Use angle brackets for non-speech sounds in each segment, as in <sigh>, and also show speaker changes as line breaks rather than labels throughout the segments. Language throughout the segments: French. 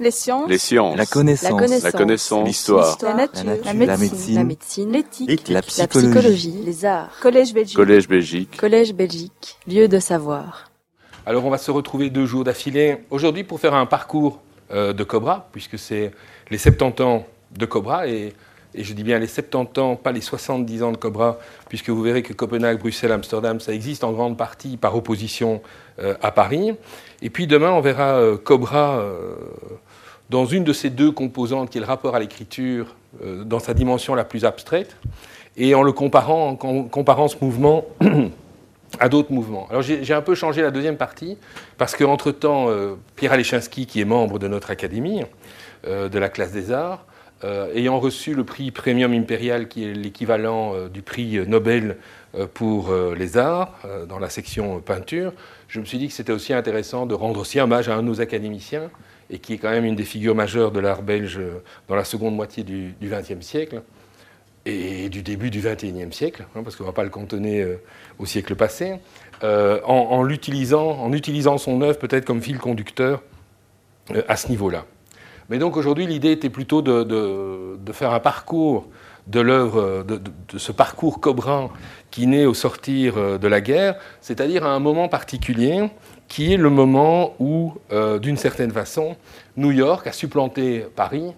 Les sciences.
Les sciences.
La connaissance.
La connaissance. L'histoire.
La nature.
La
La
nature.
médecine.
La
médecine. L'éthique.
La
La
psychologie.
psychologie. Les arts. Collège Belgique.
Collège Belgique.
Collège Belgique. Lieu de savoir.
Alors on va se retrouver deux jours d'affilée aujourd'hui pour faire un parcours euh, de Cobra, puisque c'est les 70 ans de Cobra, et, et je dis bien les 70 ans, pas les 70 ans de Cobra, puisque vous verrez que Copenhague, Bruxelles, Amsterdam, ça existe en grande partie par opposition euh, à Paris. Et puis demain, on verra euh, Cobra euh, dans une de ces deux composantes, qui est le rapport à l'écriture, euh, dans sa dimension la plus abstraite, et en le comparant, en com- comparant ce mouvement <clears throat> à d'autres mouvements. Alors j'ai un peu changé la deuxième partie, parce qu'entre-temps, euh, Pierre Alechinski, qui est membre de notre académie, euh, de la classe des arts, ayant reçu le prix Premium Impérial, qui est l'équivalent du prix Nobel pour les arts, dans la section peinture, je me suis dit que c'était aussi intéressant de rendre aussi hommage à un de nos académiciens, et qui est quand même une des figures majeures de l'art belge euh, dans la seconde moitié du XXe siècle, et du début du XXIe siècle, hein, parce qu'on ne va pas le cantonner euh, au siècle passé, euh, en, en en utilisant son œuvre peut-être comme fil conducteur euh, à ce niveau-là. Mais donc aujourd'hui, l'idée était plutôt de, faire un parcours de l'œuvre, de, ce parcours cobran qui naît au sortir de la guerre, c'est-à-dire à un moment particulier qui est le moment où, euh, d'une certaine façon, New York a supplanté Paris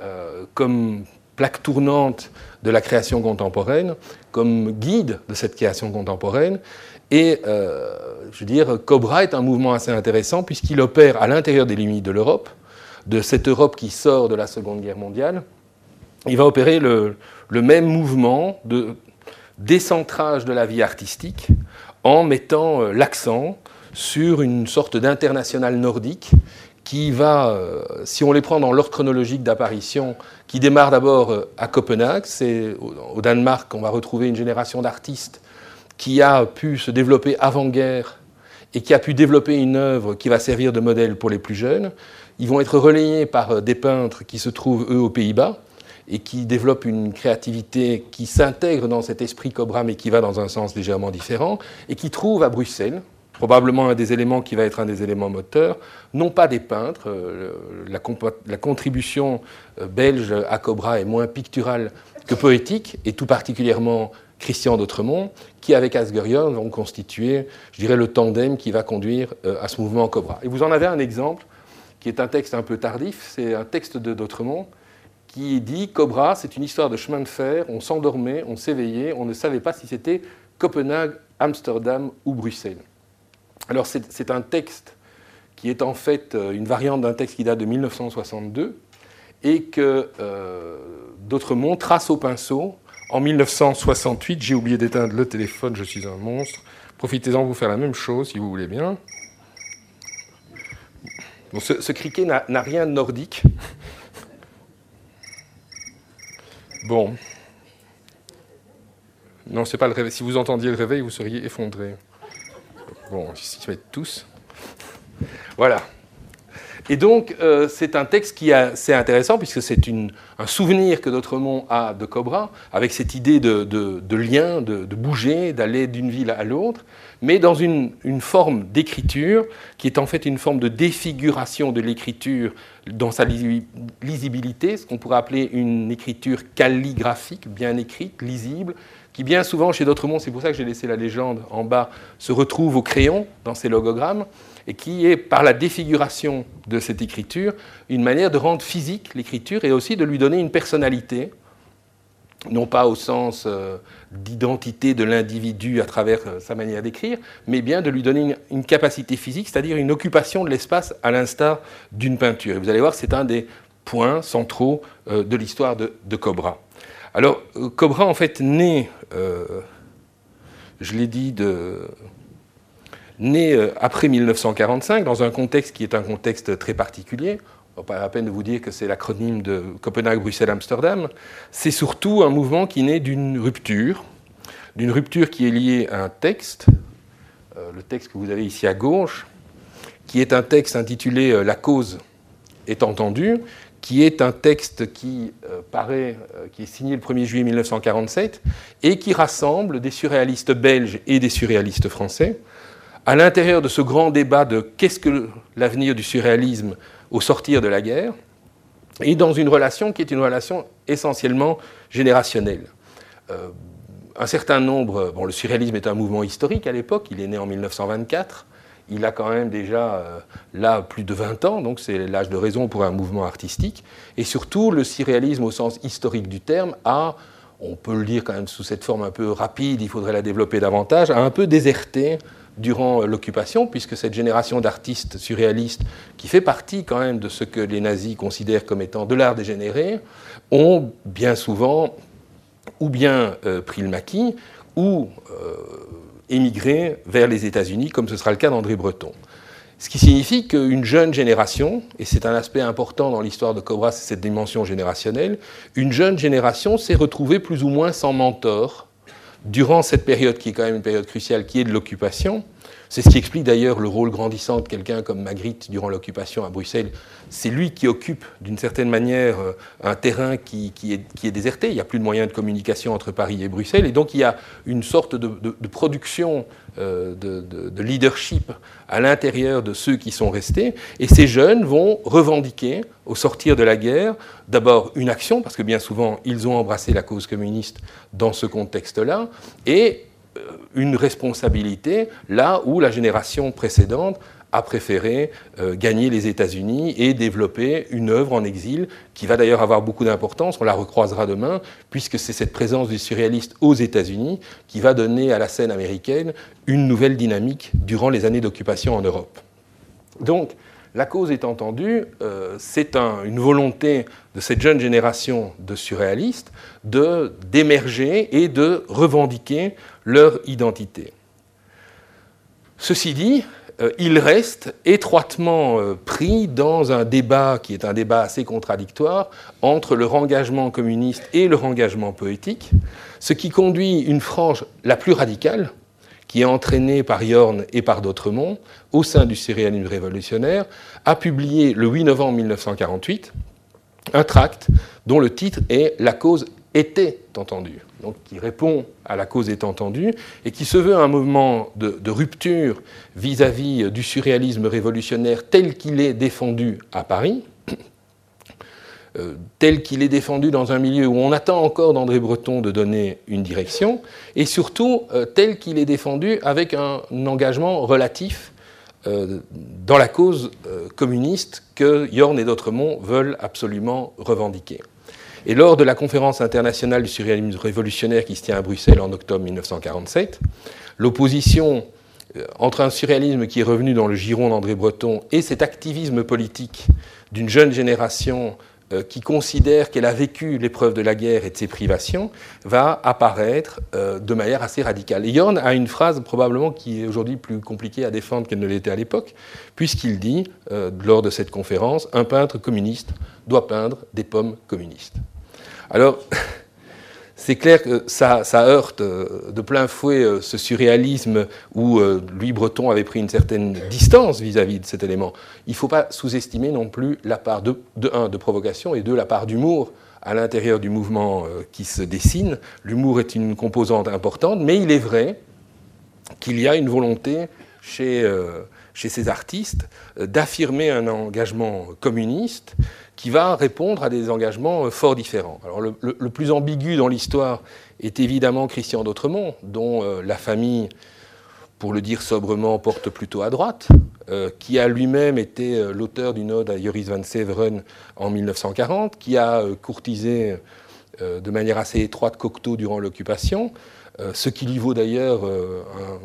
euh, comme plaque tournante de la création contemporaine, comme guide de cette création contemporaine. Et euh, je veux dire, Cobra est un mouvement assez intéressant puisqu'il opère à l'intérieur des limites de l'Europe, de cette Europe qui sort de la Seconde Guerre mondiale. Il va opérer le, même mouvement de décentrage de la vie artistique en mettant l'accent sur une sorte d'international nordique qui va, euh, si on les prend dans l'ordre chronologique d'apparition, qui démarre d'abord euh, à Copenhague, c'est au, Danemark qu'on va retrouver une génération d'artistes qui a pu se développer avant-guerre et qui a pu développer une œuvre qui va servir de modèle pour les plus jeunes. Ils vont être relayés par euh, des peintres qui se trouvent, eux, aux Pays-Bas et qui développent une créativité qui s'intègre dans cet esprit Cobra, mais qui va dans un sens légèrement différent, et qui trouvent à Bruxelles, probablement un des éléments qui va être un des éléments moteurs, non pas des peintres, euh, la, contribution euh, belge à Cobra est moins picturale que poétique, et tout particulièrement Christian d'Autremont, qui avec Asgerion vont constituer, je dirais, le tandem qui va conduire euh, à ce mouvement Cobra. Et vous en avez un exemple, qui est un texte un peu tardif, c'est un texte de d'Autremont, qui dit Cobra, c'est une histoire de chemin de fer, on s'endormait, on s'éveillait, on ne savait pas si c'était Copenhague, Amsterdam ou Bruxelles. Alors c'est un texte qui est en fait euh, une variante d'un texte qui date de 1962 et que euh, D'Autremont trace au pinceau en 1968. J'ai oublié d'éteindre le téléphone, je suis un monstre. Profitez-en pour faire la même chose si vous voulez bien. Ce, ce criquet n'a rien de nordique. Bon. Non, c'est pas le réveil. Si vous entendiez le réveil, vous seriez effondré. Bon, ils s'y mettent tous. Voilà. Et donc, euh, c'est un texte qui est assez intéressant, puisque c'est un souvenir que Dautremont a de Cobra, avec cette idée de, de- de lien, de, de bouger, d'aller d'une ville à l'autre, mais dans une, une forme d'écriture qui est en fait une forme de défiguration de l'écriture dans sa lisi- lisibilité, ce qu'on pourrait appeler une écriture calligraphique, bien écrite, lisible, qui bien souvent chez Dautremont, c'est pour ça que j'ai laissé la légende en bas, se retrouve au crayon dans ses logogrammes, et qui est, par la défiguration de cette écriture, une manière de rendre physique l'écriture et aussi de lui donner une personnalité, non pas au sens euh, d'identité de l'individu à travers euh, sa manière d'écrire, mais bien de lui donner une, capacité physique, c'est-à-dire une occupation de l'espace à l'instar d'une peinture. Et vous allez voir, c'est un des points centraux euh, de l'histoire de Cobra. Alors, euh, Cobra, en fait, naît, euh, je l'ai dit, euh, après 1945, dans un contexte qui est un contexte très particulier. On pas la peine de vous dire que c'est l'acronyme de Copenhague, Bruxelles, Amsterdam. C'est surtout un mouvement qui naît d'une rupture, d'une rupture qui est liée à un texte, le texte que vous avez ici à gauche, qui est un texte intitulé La cause est entendue, qui est un texte qui euh, paraît, euh, qui est signé le 1er juillet 1947 et qui rassemble des surréalistes belges et des surréalistes français à l'intérieur de ce grand débat de qu'est-ce que l'avenir du surréalisme au sortir de la guerre, et dans une relation qui est une relation essentiellement générationnelle. Euh, un certain nombre, bon, le surréalisme est un mouvement historique à l'époque, il est né en 1924, il a quand même déjà euh, là plus de 20 ans, donc c'est l'âge de raison pour un mouvement artistique. Et surtout, le surréalisme au sens historique du terme a, on peut le dire quand même sous cette forme un peu rapide, il faudrait la développer davantage, a un peu déserté durant l'occupation, puisque cette génération d'artistes surréalistes, qui fait partie quand même de ce que les nazis considèrent comme étant de l'art dégénéré, ont bien souvent ou bien euh, pris le maquis, ou euh, émigrer vers les États-Unis, comme ce sera le cas d'André Breton. Ce qui signifie qu'une jeune génération, et c'est un aspect important dans l'histoire de Cobra, c'est cette dimension générationnelle, une jeune génération s'est retrouvée plus ou moins sans mentor durant cette période qui est quand même une période cruciale, qui est de l'occupation, c'est ce qui explique d'ailleurs le rôle grandissant de quelqu'un comme Magritte durant l'occupation à Bruxelles. C'est lui qui occupe d'une certaine manière euh, un terrain qui, est, déserté. Il n'y a plus de moyens de communication entre Paris et Bruxelles. Et donc il y a une sorte de, production euh, de, leadership à l'intérieur de ceux qui sont restés. Et ces jeunes vont revendiquer, au sortir de la guerre, d'abord une action, parce que bien souvent ils ont embrassé la cause communiste dans ce contexte-là, et une responsabilité là où la génération précédente a préféré euh, gagner les États-Unis et développer une œuvre en exil qui va d'ailleurs avoir beaucoup d'importance, on la recroisera demain, puisque c'est cette présence du surréaliste aux États-Unis qui va donner à la scène américaine une nouvelle dynamique durant les années d'occupation en Europe. Donc, la cause est entendue, euh, c'est une volonté de cette jeune génération de surréalistes d'émerger et de revendiquer leur identité. Ceci dit, euh, ils restent étroitement euh, pris dans un débat qui est un débat assez contradictoire entre leur engagement communiste et leur engagement poétique, ce qui conduit une frange la plus radicale, qui est entraîné par Yorn et par d'autres monts, au sein du surréalisme révolutionnaire, a publié le 8 novembre 1948 un tract dont le titre est La cause était entendue, donc qui répond à la cause est entendue, et qui se veut un mouvement de, rupture vis-à-vis du surréalisme révolutionnaire tel qu'il est défendu à Paris, euh, tel qu'il est défendu dans un milieu où on attend encore d'André Breton de donner une direction, et surtout euh, tel qu'il est défendu avec un, engagement relatif euh, dans la cause communiste que Yorn et d'autres monts veulent absolument revendiquer. Et lors de la conférence internationale du surréalisme révolutionnaire qui se tient à Bruxelles en octobre 1947, l'opposition entre un surréalisme qui est revenu dans le giron d'André Breton et cet activisme politique d'une jeune génération euh, qui considère qu'elle a vécu l'épreuve de la guerre et de ses privations, va apparaître euh, de manière assez radicale. Et Yorn a une phrase probablement qui est aujourd'hui plus compliquée à défendre qu'elle ne l'était à l'époque, puisqu'il dit, euh, lors de cette conférence, un peintre communiste doit peindre des pommes communistes. Alors, <laughs> c'est clair que ça, heurte euh, de plein fouet euh, ce surréalisme où euh, Louis Breton avait pris une certaine distance vis-à-vis de cet élément. Il ne faut pas sous-estimer non plus la part de, provocation et deux, la part d'humour à l'intérieur du mouvement qui se dessine. L'humour est une composante importante, mais il est vrai qu'il y a une volonté chez ces artistes d'affirmer un engagement communiste qui va répondre à des engagements euh, fort différents. Alors le, plus ambigu dans l'histoire est évidemment Christian d'Autremont, dont euh, la famille, pour le dire sobrement, porte plutôt à droite, euh, qui a lui-même été l'auteur d'une ode à Joris van Severen en 1940, qui a courtisé de manière assez étroite Cocteau durant l'occupation, ce qui lui vaut d'ailleurs un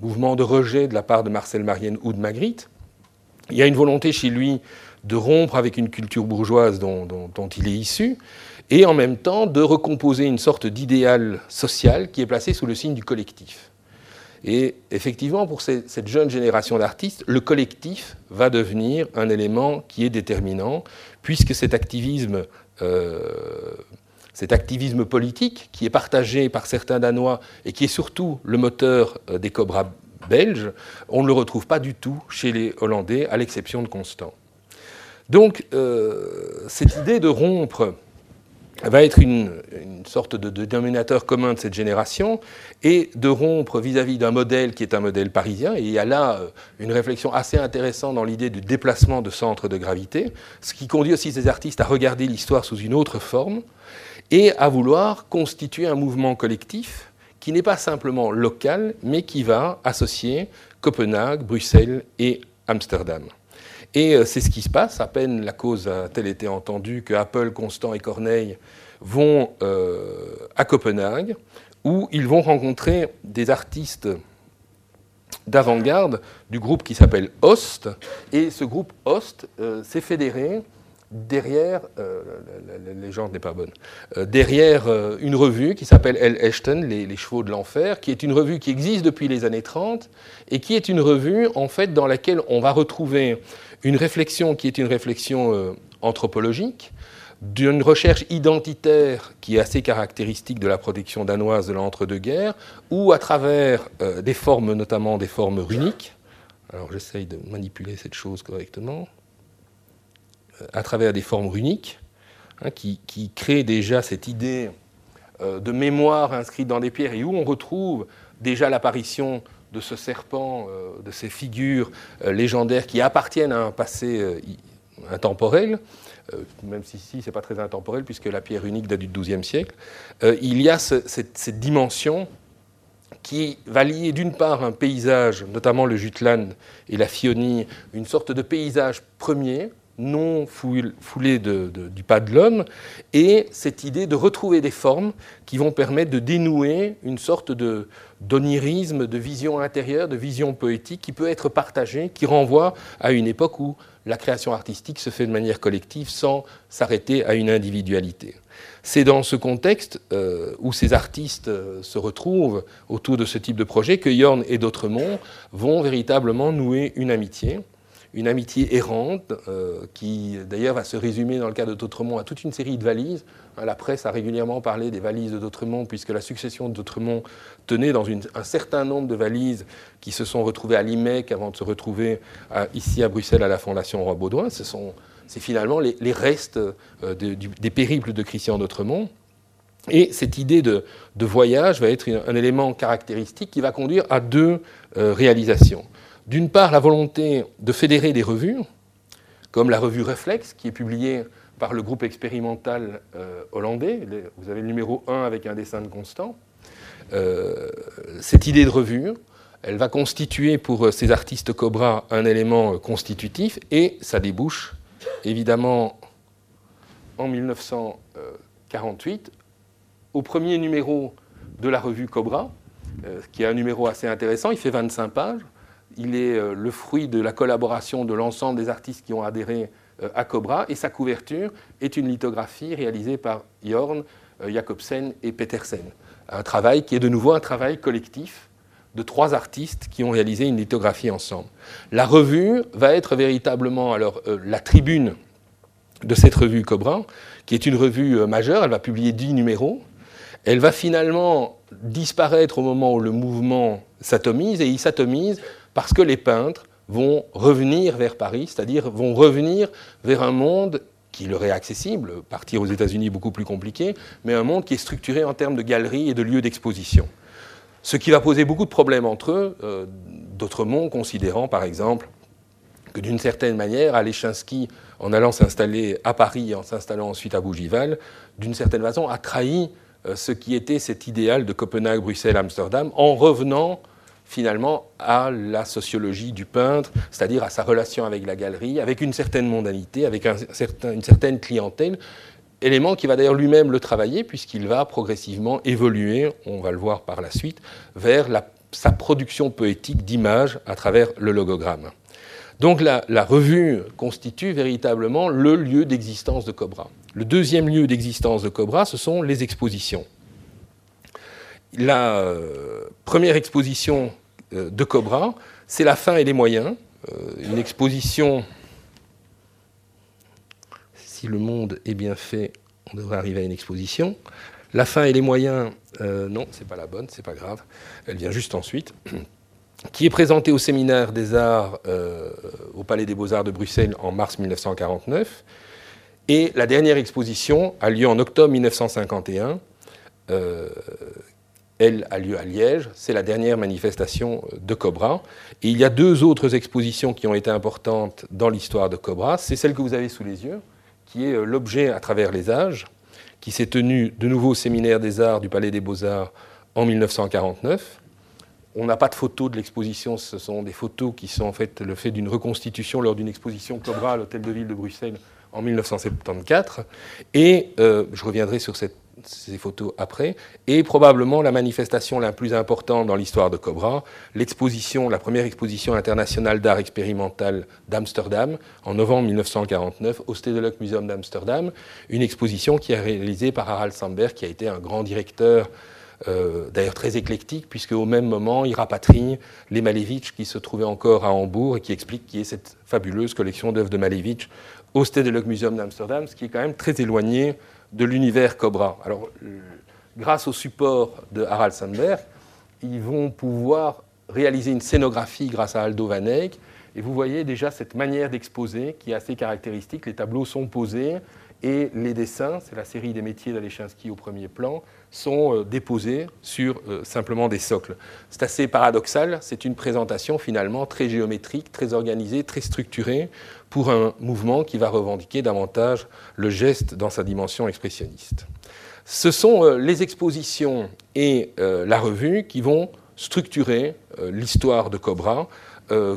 mouvement de rejet de la part de Marcel Marienne ou de Magritte. Il y a une volonté chez lui de rompre avec une culture bourgeoise dont, il est issu, et en même temps de recomposer une sorte d'idéal social qui est placé sous le signe du collectif. Et effectivement, pour cette jeune génération d'artistes, le collectif va devenir un élément qui est déterminant, puisque cet activisme, euh, cet activisme politique, qui est partagé par certains Danois et qui est surtout le moteur euh, des Cobras belges, on ne le retrouve pas du tout chez les Hollandais, à l'exception de Constant. Donc, euh, cette idée de rompre va être une, sorte de, dénominateur commun de cette génération et de rompre vis-à-vis d'un modèle qui est un modèle parisien. Et il y a là euh, une réflexion assez intéressante dans l'idée du déplacement de centre de gravité, ce qui conduit aussi ces artistes à regarder l'histoire sous une autre forme et à vouloir constituer un mouvement collectif qui n'est pas simplement local, mais qui va associer Copenhague, Bruxelles et Amsterdam. Et euh, c'est ce qui se passe. À peine la cause a-t-elle été entendue que Apple, Constant et Corneille vont euh, à Copenhague, où ils vont rencontrer des artistes d'avant-garde du groupe qui s'appelle Host. Et ce groupe Host euh, s'est fédéré derrière, la, légende n'est pas bonne, derrière une revue qui s'appelle El Ashton, les, Chevaux de l'Enfer, qui est une revue qui existe depuis les années 30 et qui est une revue en fait dans laquelle on va retrouver une réflexion qui est une réflexion anthropologique, d'une recherche identitaire qui est assez caractéristique de la protection danoise de l'entre-deux-guerres, ou à travers des formes, notamment des formes runiques. Alors j'essaye de manipuler cette chose correctement à travers des formes runiques, hein, qui, créent déjà cette idée euh, de mémoire inscrite dans des pierres et où on retrouve déjà l'apparition de ce serpent, euh, de ces figures euh, légendaires qui appartiennent à un passé intemporel, même si ici c'est pas très intemporel puisque la pierre unique date du XIIe siècle, il y a cette, dimension qui va lier d'une part un paysage, notamment le Jutland et la Fionie, une sorte de paysage premier, non foulé du pas de l'homme, et cette idée de retrouver des formes qui vont permettre de dénouer une sorte de d'onirisme, de vision intérieure, de vision poétique qui peut être partagée, qui renvoie à une époque où la création artistique se fait de manière collective sans s'arrêter à une individualité. C'est dans ce contexte euh, où ces artistes euh, se retrouvent autour de ce type de projet que Yorn et d'autres monts vont véritablement nouer une amitié une amitié errante euh, qui d'ailleurs va se résumer dans le cas de Dautremont à toute une série de valises. Hein, la presse a régulièrement parlé des valises de Dautremont puisque la succession de Dautremont tenait dans un certain nombre de valises qui se sont retrouvées à l'IMEC avant de se retrouver ici à Bruxelles à la Fondation Roi Baudouin. Ce sont, c'est finalement les, restes euh, des périples de Christian Dautremont. Et cette idée de, voyage va être un élément caractéristique qui va conduire à deux euh, réalisations d'une part la volonté de fédérer des revues, comme la revue Reflex, qui est publiée par le groupe expérimental euh, hollandais. Vous avez le numéro 1 avec un dessin de Constant. Euh, cette idée de revue, elle va constituer pour ces artistes Cobra un élément constitutif et ça débouche évidemment en 1948 au premier numéro de la revue Cobra, euh, qui est un numéro assez intéressant, il fait 25 pages il est euh, le fruit de la collaboration de l'ensemble des artistes qui ont adhéré euh, à Cobra, et sa couverture est une lithographie réalisée par Jorn, euh, Jacobsen et Petersen. Un travail qui est de nouveau un travail collectif de trois artistes qui ont réalisé une lithographie ensemble. La revue va être véritablement alors la tribune de cette revue Cobra, qui est une revue majeure, elle va publier dix numéros. Elle va finalement disparaître au moment où le mouvement s'atomise, et il s'atomise parce que les peintres vont revenir vers Paris, c'est-à-dire vont revenir vers un monde qui leur est accessible, partir aux États-Unis beaucoup plus compliqué, mais un monde qui est structuré en termes de galeries et de lieux d'exposition. Ce qui va poser beaucoup de problèmes entre eux, euh, d'autres mondes considérant par exemple que d'une certaine manière, Alechinsky, en allant s'installer à Paris et en s'installant ensuite à Bougival, d'une certaine façon a trahi euh, ce qui était cet idéal de Copenhague, Bruxelles, Amsterdam, en revenant finalement à la sociologie du peintre, c'est-à-dire à sa relation avec la galerie, avec une certaine mondanité, avec une certaine clientèle, élément qui va d'ailleurs lui-même le travailler puisqu'il va progressivement évoluer, on va le voir par la suite, vers sa production poétique d'images à travers le logogramme. Donc la, revue constitue véritablement le lieu d'existence de Cobra. Le deuxième lieu d'existence de Cobra, ce sont les expositions la euh, première exposition euh, de Cobra, c'est la fin et les moyens. Euh, une exposition, si le monde est bien fait, on devrait arriver à une exposition. La fin et les moyens, non, c'est pas la bonne, c'est pas grave, elle vient juste ensuite, <clears throat> qui est présentée au séminaire des arts au Palais des Beaux-Arts de Bruxelles en mars 1949 Et la dernière exposition a lieu en octobre 1951. Euh, elle a lieu à Liège. C'est la dernière manifestation de Cobra. Et il y a deux autres expositions qui ont été importantes dans l'histoire de Cobra. C'est celle que vous avez sous les yeux, qui est euh, l'objet à travers les âges, qui s'est tenue de nouveau au séminaire des arts du Palais des Beaux-Arts en 1949. On n'a pas de photos de l'exposition, ce sont des photos qui sont en fait le fait d'une reconstitution lors d'une exposition Cobra à l'Hôtel de Ville de Bruxelles en 1974. Et euh, je reviendrai sur cette ces photos après, et probablement la manifestation la plus importante dans l'histoire de Cobra, l'exposition, la première exposition internationale d'art expérimental d'Amsterdam en novembre 1949 au Stedelijk Museum d'Amsterdam, une exposition qui est réalisée par Harald Sandberg, qui a été un grand directeur euh, d'ailleurs très éclectique, puisque au même moment, il rapatrie les Malevich qui se trouvaient encore à Hambourg et qui explique qui est cette fabuleuse collection d'œuvres de Malevich au Stedelijk Museum d'Amsterdam, ce qui est quand même très éloigné de l'univers Cobra. Alors, grâce au support de Harald Sandberg, ils vont pouvoir réaliser une scénographie grâce à Aldo Van Eyck. Et vous voyez déjà cette manière d'exposer qui est assez caractéristique. Les tableaux sont posés et les dessins, c'est la série des métiers d'Alechinski au premier plan, sont euh, déposés sur euh, simplement des socles. C'est assez paradoxal, c'est une présentation finalement très géométrique, très organisée, très structurée pour un mouvement qui va revendiquer davantage le geste dans sa dimension expressionniste. Ce sont euh, les expositions et la revue qui vont structurer l'histoire de Cobra,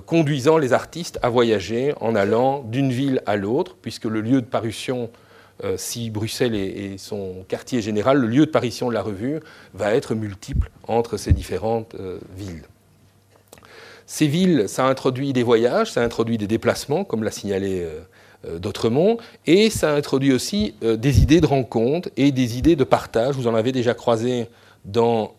conduisant les artistes à voyager en allant d'une ville à l'autre, puisque le lieu de parution euh, si Bruxelles est, son quartier général, le lieu de parution de la revue va être multiple entre ces différentes euh, villes. Ces villes, ça introduit des voyages, ça introduit des déplacements, comme l'a signalé euh, d'Autremont, et ça introduit aussi des idées de rencontre et des idées de partage. Vous en avez déjà croisé dans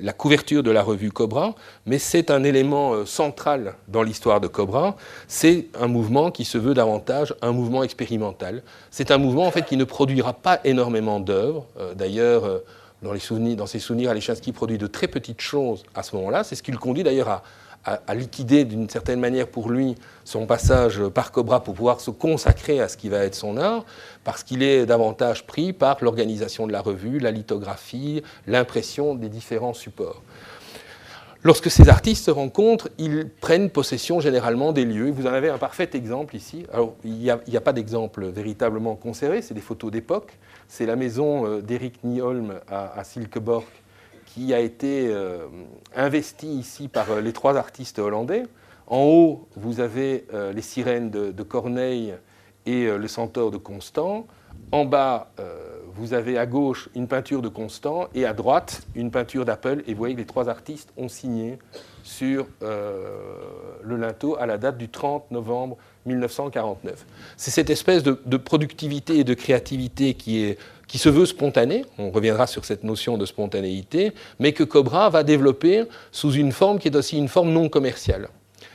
la couverture de la revue Cobra, mais c'est un élément euh, central dans l'histoire de Cobra. C'est un mouvement qui se veut davantage un mouvement expérimental. C'est un mouvement en fait qui ne produira pas énormément d'œuvres. Euh, d'ailleurs, euh, dans, ses souvenirs, Alechinsky produit de très petites choses à ce moment-là. C'est ce qui le conduit d'ailleurs à, à, liquider d'une certaine manière pour lui son passage par Cobra pour pouvoir se consacrer à ce qui va être son art, parce qu'il est davantage pris par l'organisation de la revue, la lithographie, l'impression des différents supports. Lorsque ces artistes se rencontrent, ils prennent possession généralement des lieux. Vous en avez un parfait exemple ici. Alors, il n'y a, pas d'exemple véritablement conservé, c'est des photos d'époque. C'est la maison euh, d'Eric Nieholm à, Silkeborg qui a été euh, investi ici par euh, les trois artistes hollandais. En haut, vous avez les sirènes de, Corneille et le centaure de Constant. En bas, vous avez à gauche une peinture de Constant et à droite une peinture d'Apple. Et vous voyez que les trois artistes ont signé sur le linteau à la date du 30 novembre 1949. C'est cette espèce de, productivité et de créativité qui est qui se veut spontané, on reviendra sur cette notion de spontanéité, mais que Cobra va développer sous une forme qui est aussi une forme non commerciale.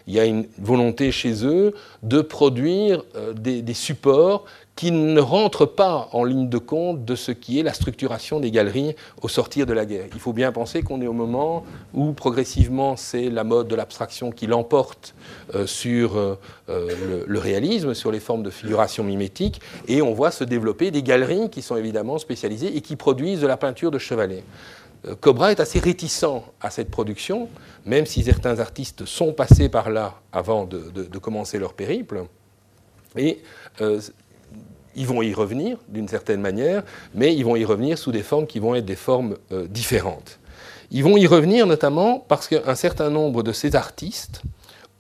Il y a une volonté chez eux de produire euh, des, supports qui ne rentrent pas en ligne de compte de ce qui est la structuration des galeries au sortir de la guerre. Il faut bien penser qu'on est au moment où progressivement c'est la mode de l'abstraction qui l'emporte euh, sur euh, le, le, réalisme, sur les formes de figuration mimétique, et on voit se développer des galeries qui sont évidemment spécialisées et qui produisent de la peinture de chevalet. Euh, Cobra est assez réticent à cette production, même si certains artistes sont passés par là avant de, commencer leur périple. Et euh, ils vont y revenir d'une certaine manière, mais ils vont y revenir sous des formes qui vont être des formes euh, différentes. Ils vont y revenir notamment parce qu'un certain nombre de ces artistes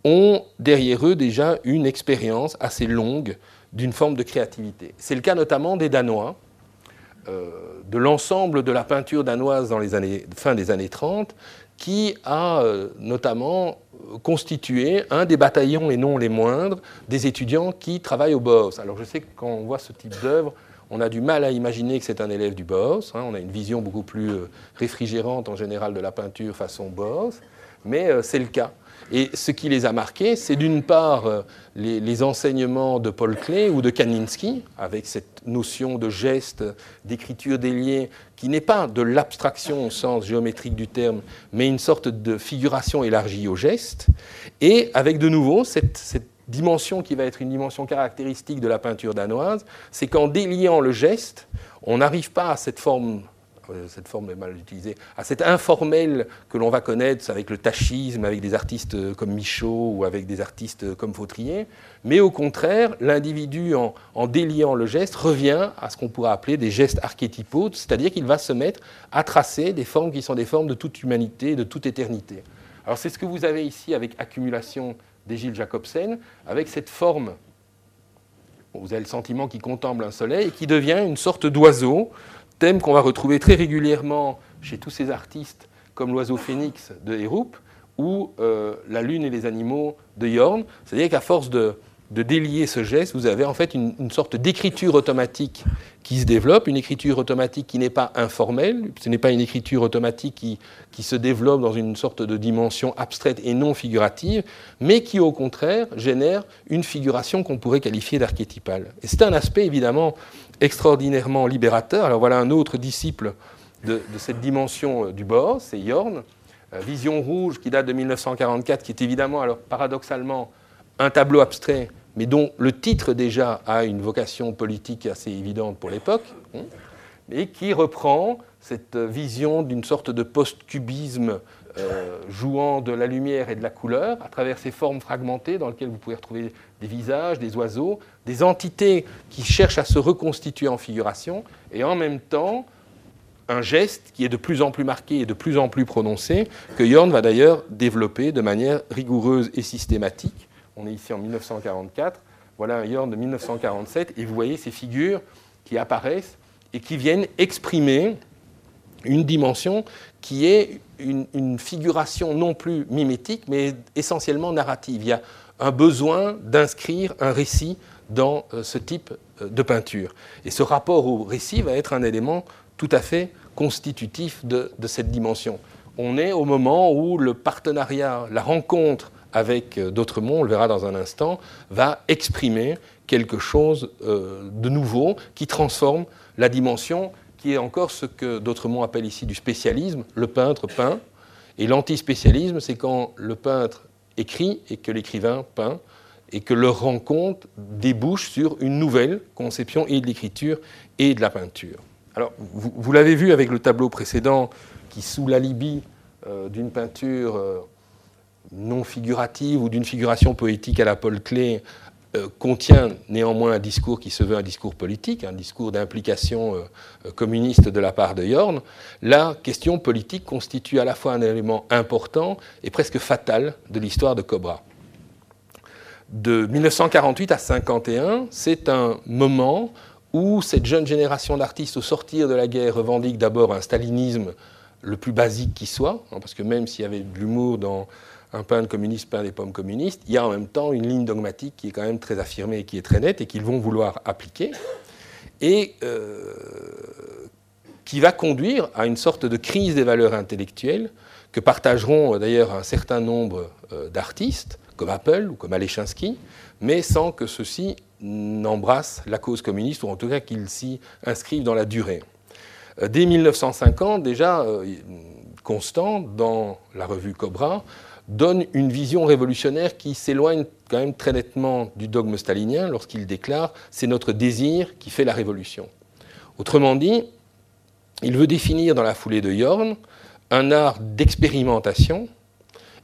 ont derrière eux déjà une expérience assez longue d'une forme de créativité. C'est le cas notamment des Danois, de l'ensemble de la peinture danoise dans les années, fin des années 30, qui a euh, notamment constitué un des bataillons, et non les moindres, des étudiants qui travaillent au BOS. Alors je sais que quand on voit ce type d'œuvre, on a du mal à imaginer que c'est un élève du BOS. Hein. on a une vision beaucoup plus euh, réfrigérante en général de la peinture façon BOS, mais c'est le cas. Et ce qui les a marqués, c'est d'une part euh, les, enseignements de Paul Klee ou de Kandinsky, avec cette notion de geste, d'écriture déliée, qui n'est pas de l'abstraction au sens géométrique du terme, mais une sorte de figuration élargie au geste, et avec de nouveau cette, dimension qui va être une dimension caractéristique de la peinture danoise, c'est qu'en déliant le geste, on n'arrive pas à cette forme cette forme est mal utilisée, à cet informel que l'on va connaître avec le tachisme, avec des artistes comme Michaud ou avec des artistes comme Fautrier, mais au contraire, l'individu, en, déliant le geste, revient à ce qu'on pourrait appeler des gestes archétypaux, c'est-à-dire qu'il va se mettre à tracer des formes qui sont des formes de toute humanité, de toute éternité. Alors c'est ce que vous avez ici avec Accumulation d'Egile Jacobsen, avec cette forme vous avez le sentiment qu'il contemple un soleil et qui devient une sorte d'oiseau thème qu'on va retrouver très régulièrement chez tous ces artistes, comme l'oiseau phénix de Héroupe ou euh, la lune et les animaux de Yorn. C'est-à-dire qu'à force de, délier ce geste, vous avez en fait une, une sorte d'écriture automatique qui se développe, une écriture automatique qui n'est pas informelle, ce n'est pas une écriture automatique qui, qui, se développe dans une sorte de dimension abstraite et non figurative, mais qui au contraire génère une figuration qu'on pourrait qualifier d'archétypale. Et c'est un aspect évidemment extraordinairement libérateur. Alors voilà un autre disciple de, cette dimension euh, du bord, c'est Yorn. Euh, Vision rouge qui date de 1944, qui est évidemment, alors paradoxalement, un tableau abstrait, mais dont le titre déjà a une vocation politique assez évidente pour l'époque, hein, et qui reprend cette vision d'une sorte de post-cubisme euh, jouant de la lumière et de la couleur à travers ces formes fragmentées dans lesquelles vous pouvez retrouver des visages, des oiseaux, des entités qui cherchent à se reconstituer en figuration, et en même temps un geste qui est de plus en plus marqué et de plus en plus prononcé, que Yorn va d'ailleurs développer de manière rigoureuse et systématique. On est ici en 1944, voilà un Yorn de 1947, et vous voyez ces figures qui apparaissent et qui viennent exprimer une dimension qui est une, figuration non plus mimétique, mais essentiellement narrative. Il y a un besoin d'inscrire un récit dans euh, ce type euh, de peinture. Et ce rapport au récit va être un élément tout à fait constitutif de, cette dimension. On est au moment où le partenariat, la rencontre avec euh, d'autres mondes, on le verra dans un instant, va exprimer quelque chose de nouveau qui transforme la dimension, qui est encore ce que d'autres mondes appellent ici du spécialisme. Le peintre peint, et l'antispécialisme, c'est quand le peintre écrit et que l'écrivain peint, et que leur rencontre débouche sur une nouvelle conception et de l'écriture et de la peinture. Alors, vous, vous l'avez vu avec le tableau précédent qui, sous l'alibi euh, d'une peinture euh, non figurative ou d'une figuration poétique à la Paul Klee, euh, contient néanmoins un discours qui se veut un discours politique, un discours d'implication euh, communiste de la part de Yorn, la question politique constitue à la fois un élément important et presque fatal de l'histoire de Cobra. De 1948 à 1951, c'est un moment où cette jeune génération d'artistes, au sortir de la guerre, revendique d'abord un stalinisme le plus basique qui soit, hein, parce que même s'il y avait de l'humour dans un peintre communiste peint des pommes communistes, il y a en même temps une ligne dogmatique qui est quand même très affirmée et qui est très nette et qu'ils vont vouloir appliquer, et euh, qui va conduire à une sorte de crise des valeurs intellectuelles que partageront euh, d'ailleurs un certain nombre euh, d'artistes, comme Apple ou comme Alechinsky, mais sans que ceux-ci n'embrassent la cause communiste, ou en tout cas qu'ils s'y inscrivent dans la durée. Dès 1950, déjà, Constant, dans la revue Cobra, donne une vision révolutionnaire qui s'éloigne quand même très nettement du dogme stalinien lorsqu'il déclare c'est notre désir qui fait la révolution. Autrement dit, il veut définir dans la foulée de Yorn un art d'expérimentation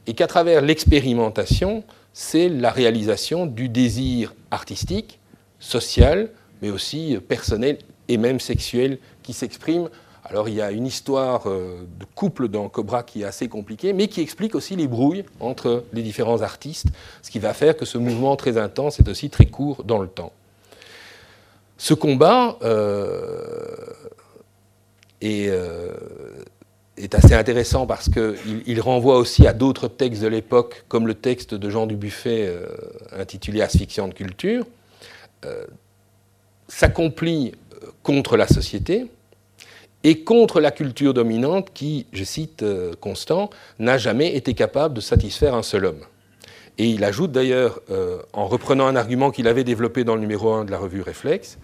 et qu'à travers l'expérimentation, c'est la réalisation du désir artistique, social, mais aussi personnel et même sexuel qui s'exprime alors il y a une histoire euh, de couple dans Cobra qui est assez compliquée, mais qui explique aussi les brouilles entre les différents artistes, ce qui va faire que ce mouvement très intense est aussi très court dans le temps. Ce combat euh, est, euh, est, assez intéressant parce qu'il il renvoie aussi à d'autres textes de l'époque, comme le texte de Jean Dubuffet intitulé Asphyxiant de culture, s'accomplit contre la société, et contre la culture dominante qui, je cite euh, Constant, n'a jamais été capable de satisfaire un seul homme. Et il ajoute d'ailleurs, euh, en reprenant un argument qu'il avait développé dans le numéro 1 de la revue Réflexe,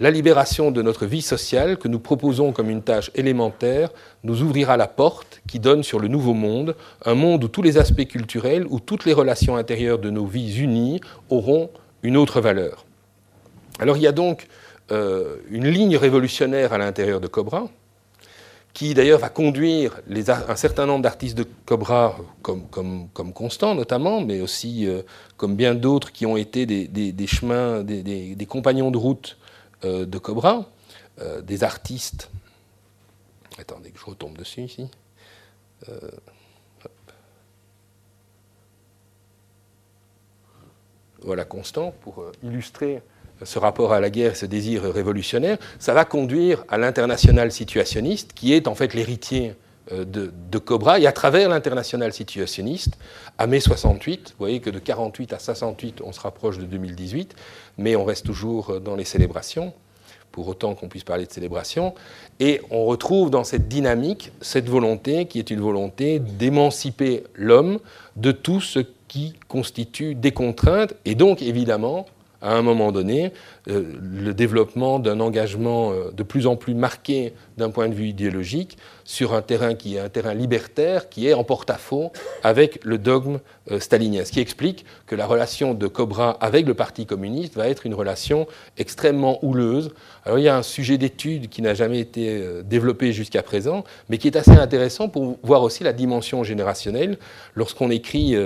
la libération de notre vie sociale que nous proposons comme une tâche élémentaire nous ouvrira la porte qui donne sur le nouveau monde, un monde où tous les aspects culturels, où toutes les relations intérieures de nos vies unies auront une autre valeur. Alors il y a donc euh, une ligne révolutionnaire à l'intérieur de Cobra, qui d'ailleurs va conduire un certain nombre d'artistes de Cobra, comme, Constant notamment, mais aussi euh, comme bien d'autres qui ont été des, chemins, des, compagnons de route euh, de Cobra, des artistes. Attendez que je retombe dessus ici. voilà Constant pour illustrer ce rapport à la guerre, ce désir révolutionnaire, ça va conduire à l'international situationniste, qui est en fait l'héritier euh, de, Cobra, et à travers l'international situationniste, à mai 68, vous voyez que de 48 à 68, on se rapproche de 2018, mais on reste toujours dans les célébrations, pour autant qu'on puisse parler de célébration, et on retrouve dans cette dynamique cette volonté qui est une volonté d'émanciper l'homme de tout ce qui constitue des contraintes, et donc évidemment à un moment donné, euh, le développement d'un engagement euh, de plus en plus marqué d'un point de vue idéologique sur un terrain qui est un terrain libertaire, qui est en porte-à-faux avec le dogme euh, stalinien. Ce qui explique que la relation de Cobra avec le Parti communiste va être une relation extrêmement houleuse. Alors il y a un sujet d'étude qui n'a jamais été développé jusqu'à présent, mais qui est assez intéressant pour voir aussi la dimension générationnelle. Lorsqu'on écrit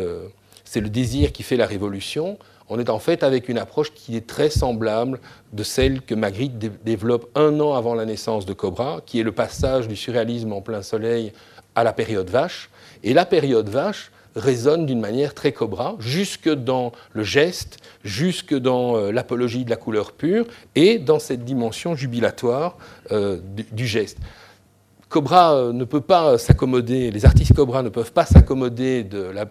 c'est le désir qui fait la révolution, on est en fait avec une approche qui est très semblable de celle que Magritte développe un an avant la naissance de Cobra, qui est le passage du surréalisme en plein soleil à la période vache. Et la période vache résonne d'une manière très Cobra, jusque dans le geste, jusque dans euh, l'apologie de la couleur pure et dans cette dimension jubilatoire euh, du geste. Cobra euh, ne peut pas s'accommoder, les artistes Cobra ne peuvent pas s'accommoder de la,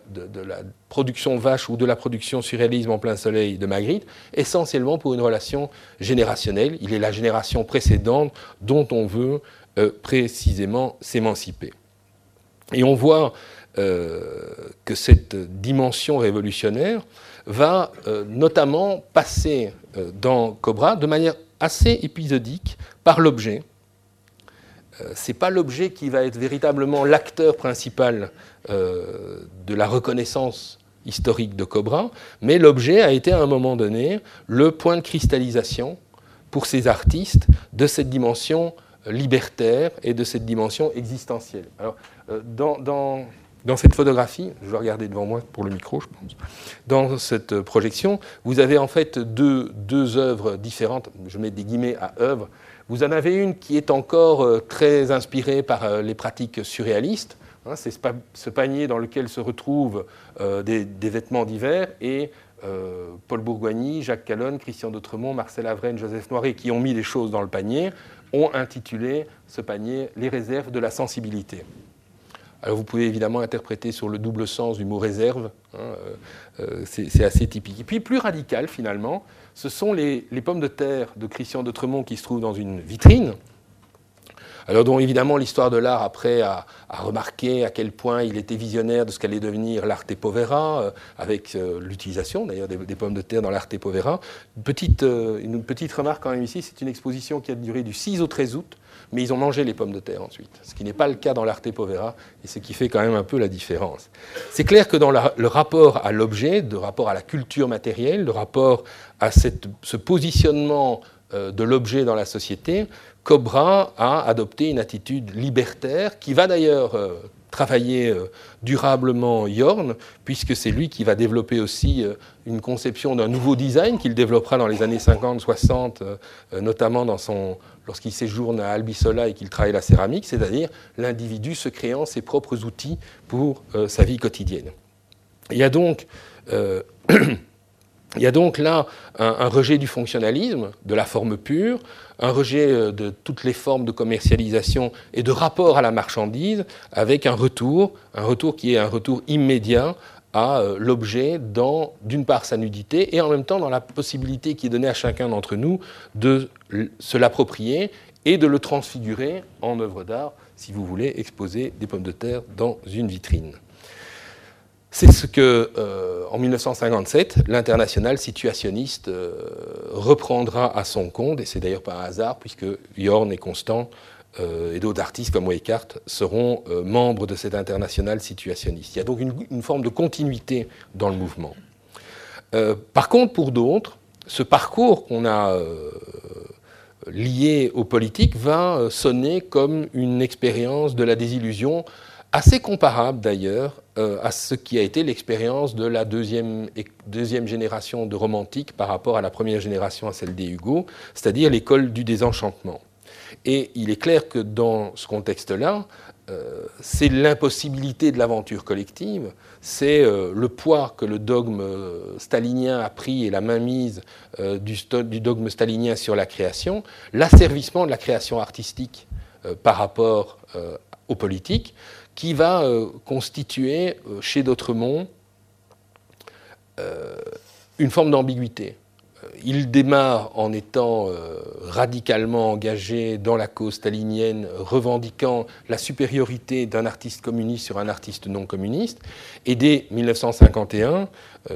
production vache ou de la production surréalisme en plein soleil de Magritte, essentiellement pour une relation générationnelle. Il est la génération précédente dont on veut euh, précisément s'émanciper. Et on voit euh, que cette dimension révolutionnaire va notamment passer dans Cobra de manière assez épisodique par l'objet euh, ce n'est pas l'objet qui va être véritablement l'acteur principal euh, de la reconnaissance historique de Cobra, mais l'objet a été à un moment donné le point de cristallisation pour ces artistes de cette dimension libertaire et de cette dimension existentielle. Alors, euh, dans, cette photographie, je vais regarder devant moi pour le micro, je pense, dans cette projection, vous avez en fait deux, deux œuvres différentes, je mets des guillemets à œuvres, vous en avez une qui est encore euh, très inspirée par euh, les pratiques surréalistes. Hein, c'est ce panier dans lequel se retrouvent euh, des, vêtements d'hiver et Paul Bourgoigny, Jacques Calonne, Christian d'Autremont, Marcel Avren, Joseph Noiret, qui ont mis les choses dans le panier, ont intitulé ce panier Les réserves de la sensibilité. Alors vous pouvez évidemment interpréter sur le double sens du mot réserve, hein, c'est assez typique. Et puis plus radical finalement, ce sont les, pommes de terre de Christian de Tremont qui se trouvent dans une vitrine. Alors, dont évidemment l'histoire de l'art après a, remarqué à quel point il était visionnaire de ce qu'allait devenir l'arte povera, euh, avec euh, l'utilisation d'ailleurs des, pommes de terre dans l'arte povera. Euh, une petite remarque quand même ici, c'est une exposition qui a duré du 6 au 13 août mais ils ont mangé les pommes de terre ensuite, ce qui n'est pas le cas dans l'arte povera, et ce qui fait quand même un peu la différence. C'est clair que dans le rapport à l'objet, le rapport à la culture matérielle, le rapport à ce positionnement euh, de l'objet dans la société, Cobra a adopté une attitude libertaire qui va d'ailleurs euh, travailler euh, durablement Yorn, puisque c'est lui qui va développer aussi une conception d'un nouveau design qu'il développera dans les années 50-60, notamment dans son lorsqu'il séjourne à Albisola et qu'il travaille la céramique, c'est-à-dire l'individu se créant ses propres outils pour sa vie quotidienne. Il y a donc, <clears throat> il y a donc là un, rejet du fonctionnalisme, de la forme pure, un rejet euh, de toutes les formes de commercialisation et de rapport à la marchandise, avec un retour, un retour qui est un retour immédiat à l'objet dans, d'une part, sa nudité et en même temps dans la possibilité qui est donnée à chacun d'entre nous de se l'approprier et de le transfigurer en œuvre d'art, si vous voulez exposer des pommes de terre dans une vitrine. C'est ce que, euh, en 1957, l'international situationniste euh, reprendra à son compte, et c'est d'ailleurs pas un hasard, puisque Yorn et Constant et d'autres artistes comme Weikart seront membres de cet international situationniste. Il y a donc une, forme de continuité dans le mouvement. par contre, pour d'autres, ce parcours qu'on a lié aux politiques va sonner comme une expérience de la désillusion assez comparable d'ailleurs euh, à ce qui a été l'expérience de la deuxième, deuxième génération de romantiques par rapport à la première génération, à celle des Hugo, c'est-à-dire l'école du désenchantement. Et il est clair que dans ce contexte-là, euh, c'est l'impossibilité de l'aventure collective, c'est euh, le poids que le dogme stalinien a pris et la mainmise du, du, dogme stalinien sur la création, l'asservissement de la création artistique par rapport aux politiques, qui va euh, constituer euh, chez D'autremont euh, une forme d'ambiguïté. Il démarre en étant radicalement engagé dans la cause stalinienne, revendiquant la supériorité d'un artiste communiste sur un artiste non communiste. Et dès 1951,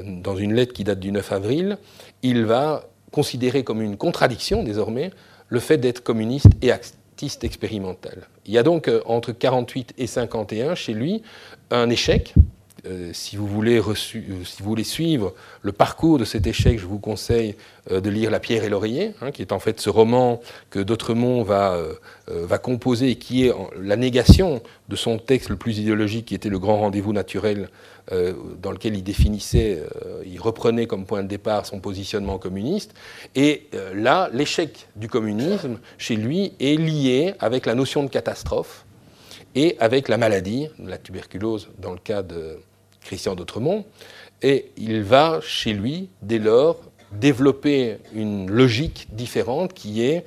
dans une lettre qui date du 9 avril, il va considérer comme une contradiction désormais le fait d'être communiste et expérimental. Il y a donc euh, entre 48 et 51 chez lui un échec. Euh, si, vous voulez euh, si, vous voulez suivre le parcours de cet échec, je vous conseille de lire La pierre et l'oreiller, hein, qui est en fait ce roman que D'autremont va, composer et qui est la négation de son texte le plus idéologique, qui était Le grand rendez-vous naturel euh, dans lequel il définissait, euh, il reprenait comme point de départ son positionnement communiste. Et euh, là, l'échec du communisme, chez lui, est lié avec la notion de catastrophe et avec la maladie, la tuberculose dans le cas de Christian d'Autremont. Et il va, chez lui, dès lors, développer une logique différente qui est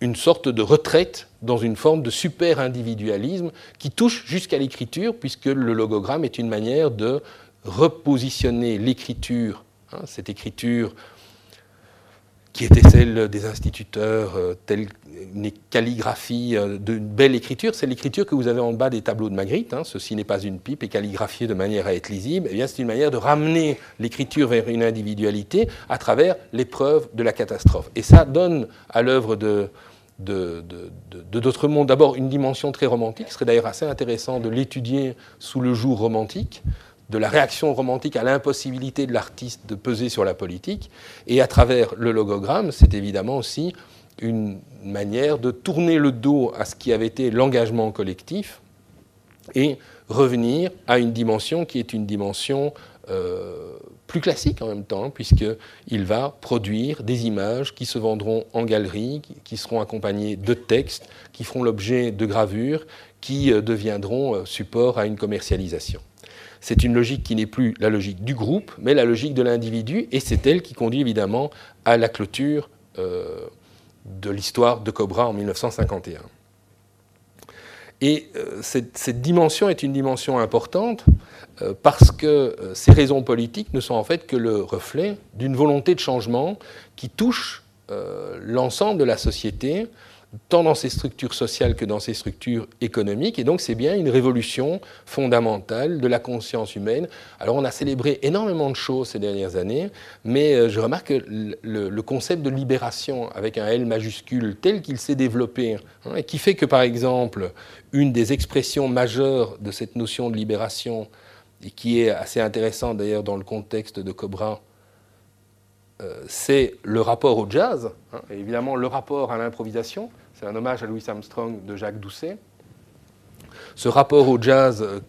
une sorte de retraite dans une forme de super-individualisme qui touche jusqu'à l'écriture, puisque le logogramme est une manière de repositionner l'écriture, hein, cette écriture qui était celle des instituteurs, euh, telle une calligraphie euh, d'une belle écriture, c'est l'écriture que vous avez en bas des tableaux de Magritte, hein, ceci n'est pas une pipe et calligraphié de manière à être lisible, eh bien c'est une manière de ramener l'écriture vers une individualité à travers l'épreuve de la catastrophe. Et ça donne à l'œuvre de, de, d'autres mondes. D'abord, une dimension très romantique. Ce serait d'ailleurs assez intéressant de l'étudier sous le jour romantique, de la réaction romantique à l'impossibilité de l'artiste de peser sur la politique. Et à travers le logogramme, c'est évidemment aussi une manière de tourner le dos à ce qui avait été l'engagement collectif et revenir à une dimension qui est une dimension euh, plus classique en même temps, puisqu'il va produire des images qui se vendront en galerie, qui seront accompagnées de textes, qui feront l'objet de gravures, qui euh, deviendront euh, support à une commercialisation. C'est une logique qui n'est plus la logique du groupe, mais la logique de l'individu, et c'est elle qui conduit évidemment à la clôture de l'histoire de Cobra en 1951. Et cette, dimension est une dimension importante euh, parce que euh, ces raisons politiques ne sont en fait que le reflet d'une volonté de changement qui touche euh, l'ensemble de la société, tant dans ses structures sociales que dans ses structures économiques. Et donc c'est bien une révolution fondamentale de la conscience humaine. Alors on a célébré énormément de choses ces dernières années, mais je remarque que le, concept de libération avec un L majuscule tel qu'il s'est développé, hein, et qui fait que par exemple une des expressions majeures de cette notion de libération, et qui est assez intéressant d'ailleurs dans le contexte de Cobra, euh, c'est le rapport au jazz, hein, évidemment le rapport à l'improvisation. C'est un hommage à Louis Armstrong de Jacques Doucet. Ce rapport au jazz, euh,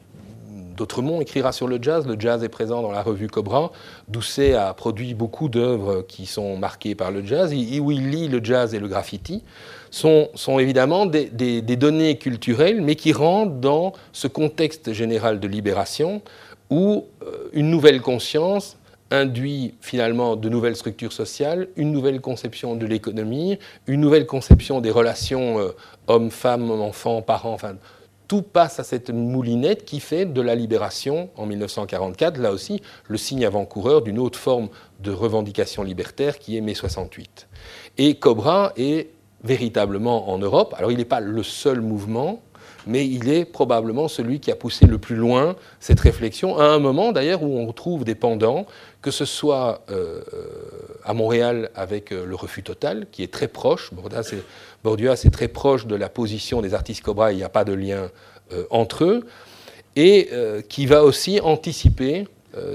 D'autremont écrira sur le jazz. Le jazz est présent dans la revue Cobra. Doucet a produit beaucoup d'œuvres qui sont marquées par le jazz, et où il lit le jazz et le graffiti sont, évidemment des, données culturelles, mais qui rentrent dans ce contexte général de libération où euh, une nouvelle conscience induit finalement de nouvelles structures sociales, une nouvelle conception de l'économie, une nouvelle conception des relations euh, hommes-femmes, enfants, parents, enfin, tout passe à cette moulinette qui fait de la libération en 1944, là aussi, le signe avant-coureur d'une autre forme de revendication libertaire qui est mai 68. Et Cobra est véritablement en Europe. Alors il n'est pas le seul mouvement, mais il est probablement celui qui a poussé le plus loin cette réflexion, à un moment d'ailleurs où on retrouve des pendants, que ce soit euh, à Montréal avec euh, le refus total, qui est très proche, Bourdieu, c'est très proche de la position des artistes Cobra, il n'y a pas de lien euh, entre eux, et qui va aussi anticiper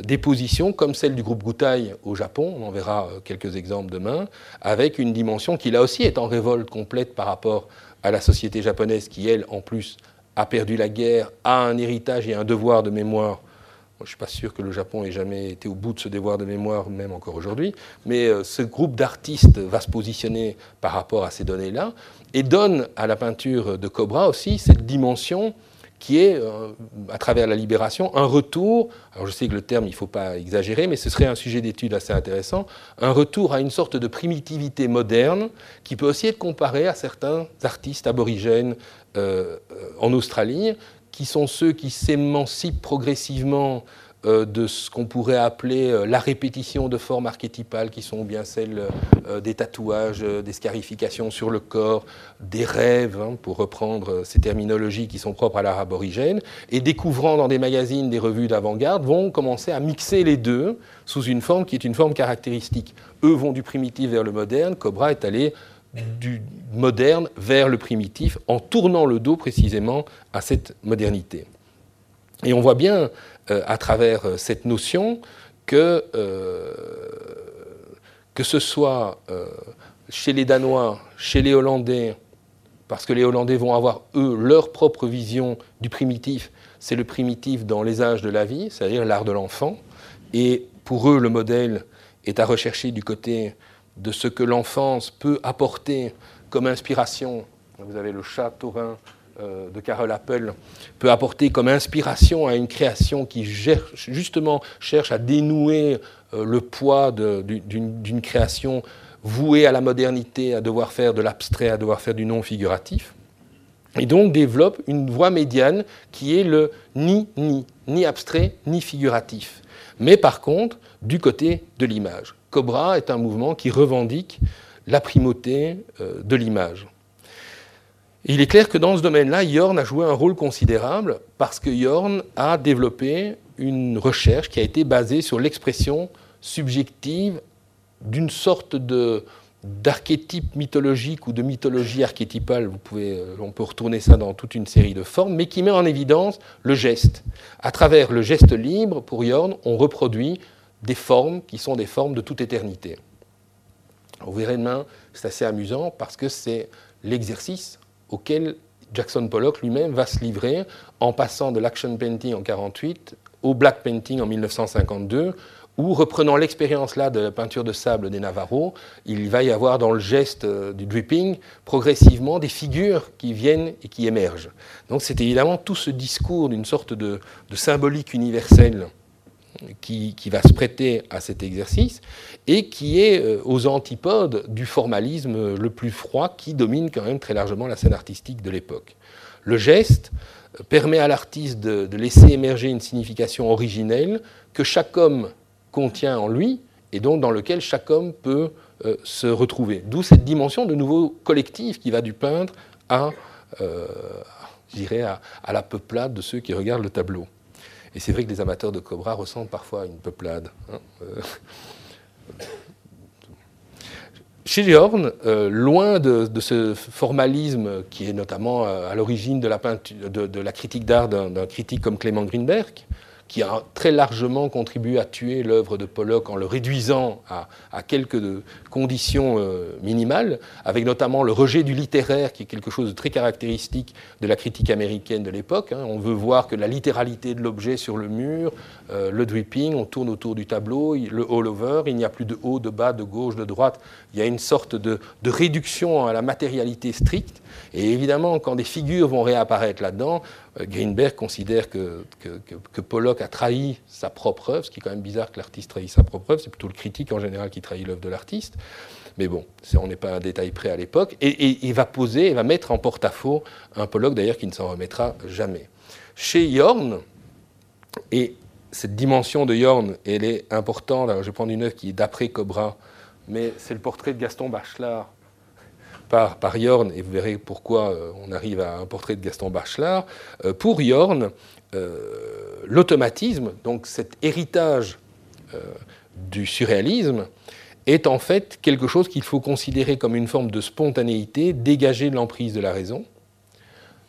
des positions comme celle du groupe Goutai au Japon, on en verra quelques exemples demain, avec une dimension qui là aussi est en révolte complète par rapport à la société japonaise qui, elle, en plus, a perdu la guerre, a un héritage et un devoir de mémoire. Je ne suis pas sûr que le Japon ait jamais été au bout de ce devoir de mémoire, même encore aujourd'hui, mais euh, ce groupe d'artistes va se positionner par rapport à ces données-là et donne à la peinture de Cobra aussi cette dimension qui est, euh, à travers la libération, un retour, alors je sais que le terme, il ne faut pas exagérer, mais ce serait un sujet d'étude assez intéressant, un retour à une sorte de primitivité moderne qui peut aussi être comparé à certains artistes aborigènes euh, en Australie, qui sont ceux qui s'émancipent progressivement euh, de ce qu'on pourrait appeler euh, la répétition de formes archétypales qui sont bien celles euh, des tatouages, des scarifications sur le corps, des rêves, hein, pour reprendre ces terminologies qui sont propres à l'art aborigène, et découvrant dans des magazines, des revues d'avant-garde, vont commencer à mixer les deux sous une forme qui est une forme caractéristique. Eux vont du primitif vers le moderne, Cobra est allé du moderne vers le primitif en tournant le dos précisément à cette modernité. Et on voit bien euh, à travers euh, cette notion que, euh, que ce soit chez les Danois, chez les Hollandais, parce que les Hollandais vont avoir, eux, leur propre vision du primitif. C'est le primitif dans les âges de la vie, c'est-à-dire l'art de l'enfant. Et pour eux, le modèle est à rechercher du côté de ce que l'enfance peut apporter comme inspiration. Vous avez le chat taurin euh, de Carol Apple peut apporter comme inspiration à une création qui justement cherche à dénouer euh, le poids d'une création vouée à la modernité, à devoir faire de l'abstrait, à devoir faire du non figuratif. Et donc développe une voie médiane qui est le ni-ni, ni abstrait, ni figuratif. Mais par contre, du côté de l'image. Cobra est un mouvement qui revendique la primauté euh, de l'image il est clair que dans ce domaine-là, Yorn a joué un rôle considérable parce que Yorn a développé une recherche qui a été basée sur l'expression subjective d'une sorte d'archétype mythologique ou de mythologie archétypale, euh, on peut retourner ça dans toute une série de formes, mais qui met en évidence le geste. À travers le geste libre, pour Yorn, on reproduit des formes qui sont des formes de toute éternité. Vous verrez demain, c'est assez amusant parce que c'est l'exercice auquel Jackson Pollock lui-même va se livrer en passant de l'action painting en 1948 au black painting en 1952, où, reprenant l'expérience là de la peinture de sable des Navarros, il va y avoir dans le geste euh, du dripping progressivement des figures qui viennent et qui émergent. Donc c'est évidemment tout ce discours d'une sorte de, de symbolique universelle qui, va se prêter à cet exercice et qui est euh, aux antipodes du formalisme le plus froid qui domine quand même très largement la scène artistique de l'époque. Le geste euh, permet à l'artiste de, laisser émerger une signification originelle que chaque homme contient en lui et donc dans lequel chaque homme peut euh, se retrouver. D'où cette dimension de nouveau collectif qui va du peintre à, à la peuplade de ceux qui regardent le tableau. Et c'est vrai que les amateurs de Cobra ressentent parfois une peuplade. Hein, euh. Chez euh, loin de, ce formalisme qui est notamment euh, à l'origine de, de, la critique d'art d'un critique comme Clément Greenberg, qui a très largement contribué à tuer l'œuvre de Pollock en le réduisant à, quelques conditions euh, minimales, avec notamment le rejet du littéraire, qui est quelque chose de très caractéristique de la critique américaine de l'époque. Hein. On veut voir que la littéralité de l'objet sur le mur, euh, le dripping, on tourne autour du tableau, le all-over, il n'y a plus de haut, de bas, de gauche, de droite. Il y a une sorte de, réduction à la matérialité stricte. Et évidemment, quand des figures vont réapparaître là-dedans, Greenberg considère que, que, Pollock a trahi sa propre œuvre, ce qui est quand même bizarre que l'artiste trahisse sa propre œuvre, c'est plutôt le critique en général qui trahit l'œuvre de l'artiste. Mais bon, on n'est pas un détail près à l'époque. Et, il va poser, il va mettre en porte-à-faux un Pollock d'ailleurs qui ne s'en remettra jamais. Chez Yorn, et cette dimension de Yorn, elle est importante. Alors je vais prendre une œuvre qui est d'après Cobra, mais c'est le portrait de Gaston Bachelard par, par Yorn, et vous verrez pourquoi on arrive à un portrait de Gaston Bachelard. pour Yorn, l'automatisme, donc cet héritage du surréalisme, est en fait quelque chose qu'il faut considérer comme une forme de spontanéité dégagée de l'emprise de la raison,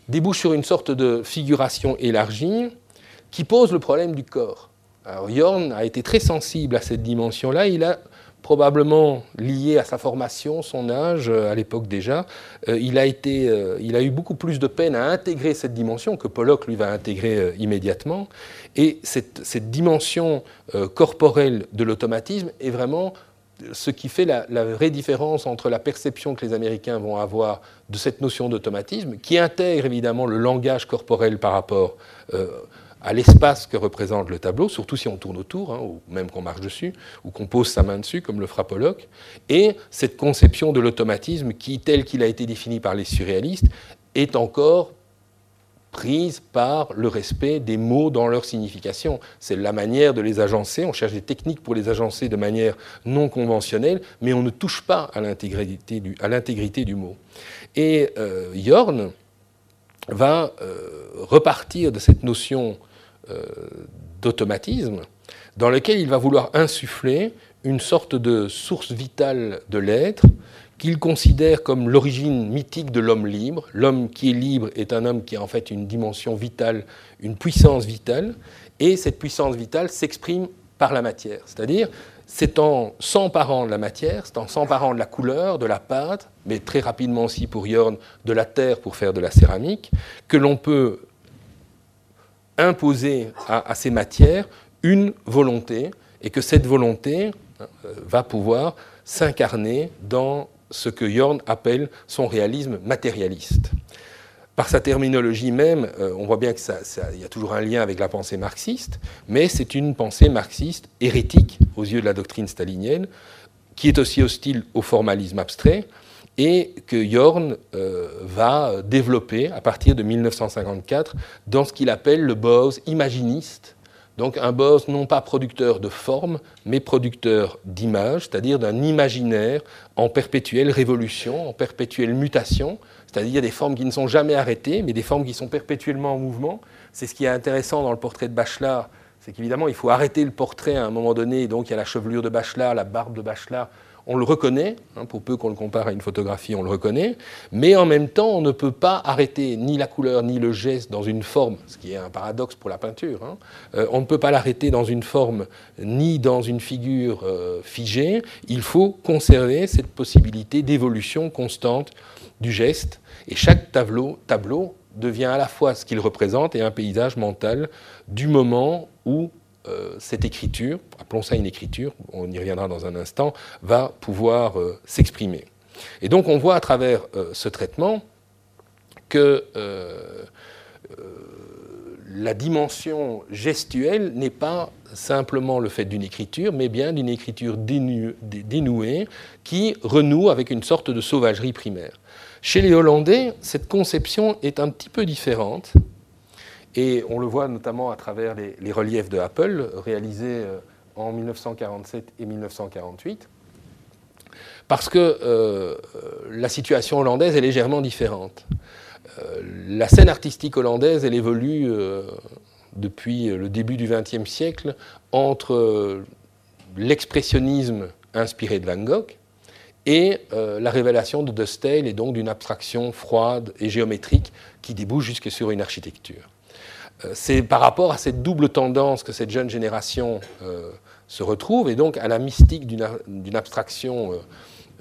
débouche sur une sorte de figuration élargie qui pose le problème du corps. Alors Jorn a été très sensible à cette dimension-là, il a probablement lié à sa formation, son âge euh, à l'époque déjà, euh, il, a été, euh, il a eu beaucoup plus de peine à intégrer cette dimension que Pollock lui va intégrer immédiatement. Et cette, dimension corporelle de l'automatisme est vraiment ce qui fait la, vraie différence entre la perception que les Américains vont avoir de cette notion d'automatisme, qui intègre évidemment le langage corporel par rapport à l'espace que représente le tableau, surtout si on tourne autour, hein, ou même qu'on marche dessus, ou qu'on pose sa main dessus, comme le Pollock, et cette conception de l'automatisme qui, tel qu'il a été défini par les surréalistes, est encore prise par le respect des mots dans leur signification. C'est la manière de les agencer. On cherche des techniques pour les agencer de manière non conventionnelle, mais on ne touche pas à l'intégrité du, du, mot. Et euh, Jorn va euh, repartir de cette notion d'automatisme dans lequel il va vouloir insuffler une sorte de source vitale de l'être qu'il considère comme l'origine mythique de l'homme libre. L'homme qui est libre est un homme qui a en fait une dimension vitale, une puissance vitale, et cette puissance vitale s'exprime par la matière. C'est-à-dire, c'est en s'emparant de la matière, c'est en s'emparant de la couleur, de la pâte, mais très rapidement aussi pour Jorn, de la terre pour faire de la céramique, que l'on peut imposer à, ces matières une volonté, et que cette volonté hein, va pouvoir s'incarner dans ce que Jorn appelle son réalisme matérialiste. Par sa terminologie même, euh, on voit bien qu'il y a toujours un lien avec la pensée marxiste, mais c'est une pensée marxiste hérétique aux yeux de la doctrine stalinienne, qui est aussi hostile au formalisme abstrait, et que Jorn euh, va développer à partir de 1954 dans ce qu'il appelle le Bose imaginiste, donc un Bose non pas producteur de forme, mais producteur d'images, c'est-à-dire d'un imaginaire en perpétuelle révolution, en perpétuelle mutation, c'est-à-dire des formes qui ne sont jamais arrêtées, mais des formes qui sont perpétuellement en mouvement. C'est ce qui est intéressant dans le portrait de Bachelard, c'est qu'évidemment, il faut arrêter le portrait à un moment donné, donc il y a la chevelure de Bachelard, la barbe de Bachelard, on le reconnaît, hein, pour peu qu'on le compare à une photographie, on le reconnaît, mais en même temps, on ne peut pas arrêter ni la couleur ni le geste dans une forme, ce qui est un paradoxe pour la peinture. Hein. Euh, on ne peut pas l'arrêter dans une forme ni dans une figure euh, figée. Il faut conserver cette possibilité d'évolution constante du geste, et chaque tableau, tableau devient à la fois ce qu'il représente et un paysage mental du moment où euh, cette écriture, appelons ça une écriture, on y reviendra dans un instant, va pouvoir euh, s'exprimer. Et donc on voit à travers euh, ce traitement que la dimension gestuelle n'est pas simplement le fait d'une écriture, mais bien d'une écriture dénouée qui renoue avec une sorte de sauvagerie primaire. Chez les Hollandais, cette conception est un petit peu différente. Et on le voit notamment à travers les, reliefs de Apple, réalisés euh, en 1947 et 1948, parce que euh, la situation hollandaise est légèrement différente. Euh, la scène artistique hollandaise, elle évolue depuis le début du XXe siècle entre l'expressionnisme inspiré de Van Gogh et la révélation de De et donc d'une abstraction froide et géométrique qui débouche jusque sur une architecture. Euh, c'est par rapport à cette double tendance que cette jeune génération euh, se retrouve, et donc à la mystique d'une abstraction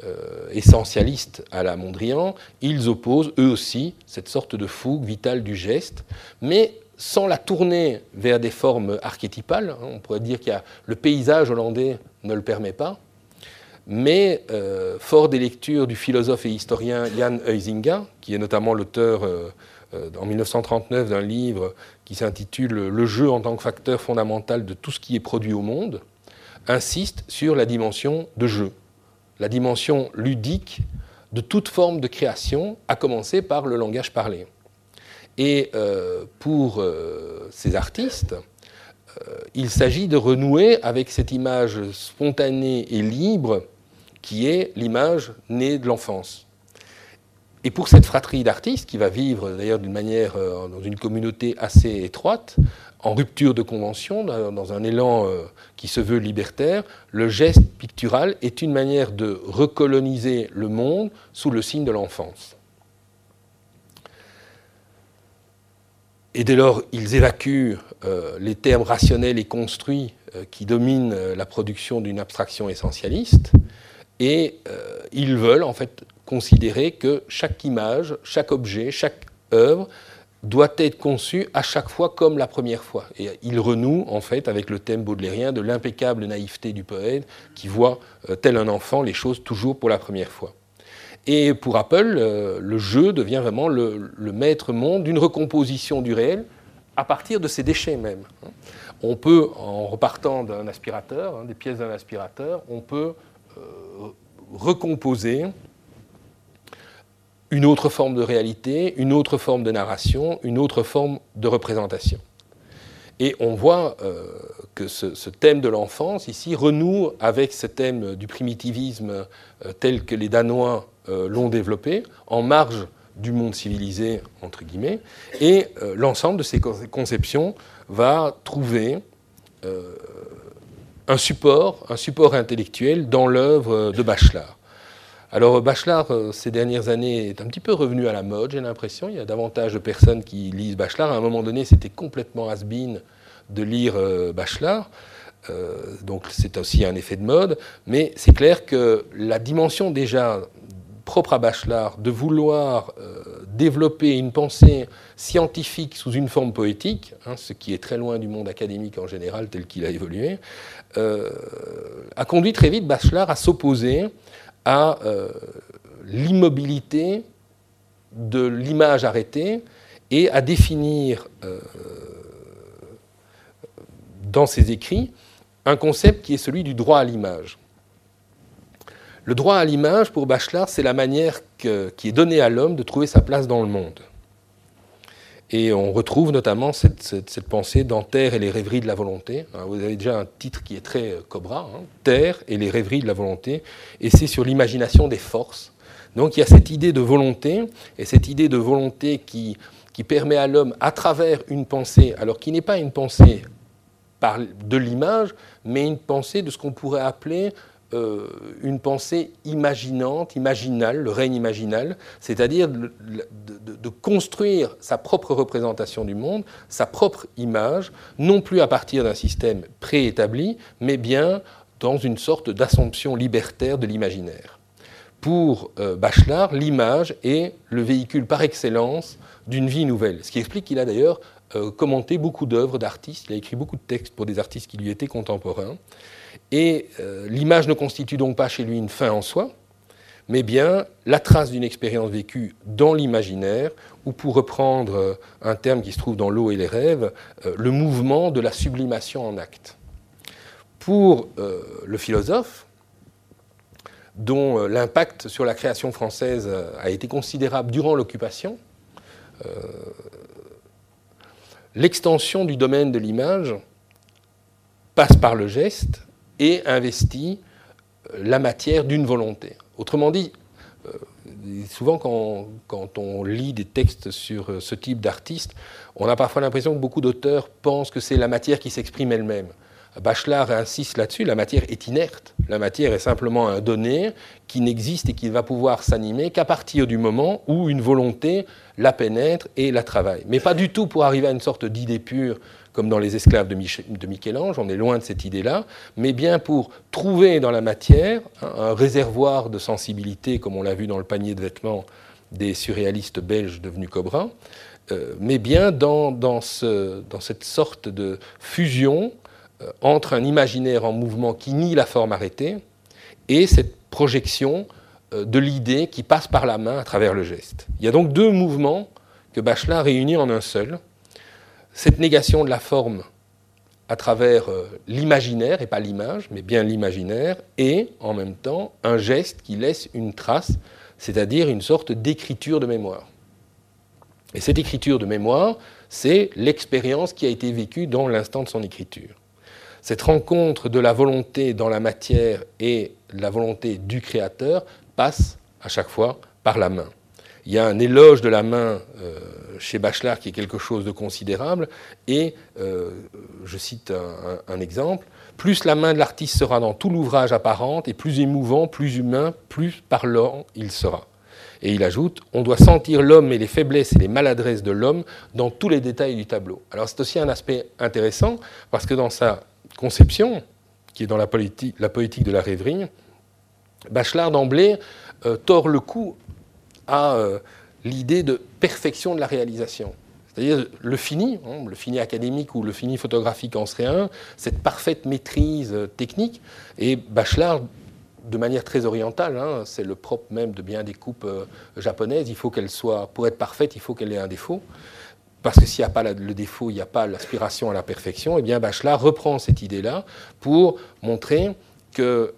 euh, essentialiste à la Mondrian, ils opposent eux aussi cette sorte de fougue vitale du geste, mais sans la tourner vers des formes archétypales. Hein, on pourrait dire que le paysage hollandais ne le permet pas, mais fort des lectures du philosophe et historien Jan Huizinga, qui est notamment l'auteur en 1939 d'un livre qui s'intitule Le jeu en tant que facteur fondamental de tout ce qui est produit au monde, insiste sur la dimension de jeu, la dimension ludique de toute forme de création, à commencer par le langage parlé. Et euh, pour euh, ces artistes, euh, il s'agit de renouer avec cette image spontanée et libre qui est l'image née de l'enfance. Et pour cette fratrie d'artistes, qui va vivre d'ailleurs d'une manière, euh, dans une communauté assez étroite, en rupture de convention, dans un élan euh, qui se veut libertaire, le geste pictural est une manière de recoloniser le monde sous le signe de l'enfance. Et dès lors, ils évacuent euh, les termes rationnels et construits qui dominent la production d'une abstraction essentialiste, et ils veulent en fait considérer que chaque image, chaque objet, chaque œuvre doit être conçu à chaque fois comme la première fois. Et il renoue en fait avec le thème baudelairien de l'impeccable naïveté du poète qui voit, euh, tel un enfant, les choses toujours pour la première fois. Et pour Apple, euh, le jeu devient vraiment le, maître monde d'une recomposition du réel à partir de ses déchets même. On peut, en repartant d'un aspirateur, hein, des pièces d'un aspirateur, on peut euh, recomposer une autre forme de réalité, une autre forme de narration, une autre forme de représentation. Et on voit euh, que ce, thème de l'enfance ici renoue avec ce thème du primitivisme euh, tel que les Danois euh, l'ont développé, en marge du monde civilisé, entre guillemets, et l'ensemble de ces conceptions va trouver un support, un support intellectuel dans l'œuvre de Bachelard. Alors Bachelard, euh, ces dernières années, est un petit peu revenu à la mode, j'ai l'impression. Il y a davantage de personnes qui lisent Bachelard. À un moment donné, c'était complètement has-been de lire euh, Bachelard. Euh, donc c'est aussi un effet de mode. Mais c'est clair que la dimension déjà propre à Bachelard de vouloir développer une pensée scientifique sous une forme poétique, hein, ce qui est très loin du monde académique en général tel qu'il a évolué, a conduit très vite Bachelard à s'opposer à euh, l'immobilité de l'image arrêtée et à définir euh, dans ses écrits un concept qui est celui du droit à l'image. Le droit à l'image, pour Bachelard, c'est la manière qui est donnée à l'homme de trouver sa place dans le monde. Et on retrouve notamment cette, pensée dans Terre et les rêveries de la volonté. Vous avez déjà un titre qui est très euh, Cobra, hein. Terre et les rêveries de la volonté, et c'est sur l'imagination des forces. Donc il y a cette idée de volonté, et cette idée de volonté qui, permet à l'homme, à travers une pensée, alors qui n'est pas une pensée de l'image, mais une pensée de ce qu'on pourrait appeler euh, une pensée imaginante, imaginale, le règne imaginal, c'est-à-dire de, construire sa propre représentation du monde, sa propre image, non plus à partir d'un système préétabli, mais bien dans une sorte d'assomption libertaire de l'imaginaire. Pour euh, Bachelard, l'image est le véhicule par excellence d'une vie nouvelle, ce qui explique qu'il a d'ailleurs euh, commenté beaucoup d'œuvres d'artistes, il a écrit beaucoup de textes pour des artistes qui lui étaient contemporains. Et euh, l'image ne constitue donc pas chez lui une fin en soi, mais bien la trace d'une expérience vécue dans l'imaginaire, ou pour reprendre euh, un terme qui se trouve dans L'eau et les rêves, euh, le mouvement de la sublimation en acte. Pour le philosophe, dont l'impact sur la création française a été considérable durant l'occupation, l'extension du domaine de l'image passe par le geste et investit euh, la matière d'une volonté. Autrement dit, euh, souvent quand, on lit des textes sur euh, ce type d'artiste, on a parfois l'impression que beaucoup d'auteurs pensent que c'est la matière qui s'exprime elle-même. Bachelard insiste là-dessus, la matière est inerte. La matière est simplement un donné qui n'existe et qui ne va pouvoir s'animer qu'à partir du moment où une volonté la pénètre et la travaille. Mais pas du tout pour arriver à une sorte d'idée pure comme dans les esclaves de, Michel-Ange, on est loin de cette idée-là, mais bien pour trouver dans la matière un réservoir de sensibilité, comme on l'a vu dans le panier de vêtements des surréalistes belges devenus Cobra, euh, mais bien dans, dans, cette sorte de fusion euh, entre un imaginaire en mouvement qui nie la forme arrêtée et cette projection euh, de l'idée qui passe par la main à travers le geste. Il y a donc deux mouvements que Bachelard réunit en un seul, cette négation de la forme à travers euh, l'imaginaire, et pas l'image, mais bien l'imaginaire, et en même temps un geste qui laisse une trace, c'est-à-dire une sorte d'écriture de mémoire. Et cette écriture de mémoire, c'est l'expérience qui a été vécue dans l'instant de son écriture. Cette rencontre de la volonté dans la matière et la volonté du créateur passe à chaque fois par la main. Il y a un éloge de la main chez Bachelard qui est quelque chose de considérable. Et je cite un, exemple plus la main de l'artiste sera dans tout l'ouvrage apparente, et plus émouvant, plus humain, plus parlant il sera. Et il ajoute, on doit sentir l'homme et les faiblesses et les maladresses de l'homme dans tous les détails du tableau. Alors c'est aussi un aspect intéressant, parce que dans sa conception, qui est dans la, politique, poétique de la rêverie, Bachelard d'emblée euh, tord le cou à euh, l'idée de perfection de la réalisation. C'est-à-dire le fini, hein, le fini académique ou le fini photographique en serait un, cette parfaite maîtrise euh, technique. Et Bachelard de manière très orientale. Hein. c'est le propre même de bien des coupes euh, japonaises. Il faut qu'elle soit, pour être parfaite, il faut qu'elle ait un défaut. Parce que s'il n'y a pas le défaut, il n'y a pas l'aspiration à la perfection. Et eh bien, Bachelard reprend cette idée-là pour montrer que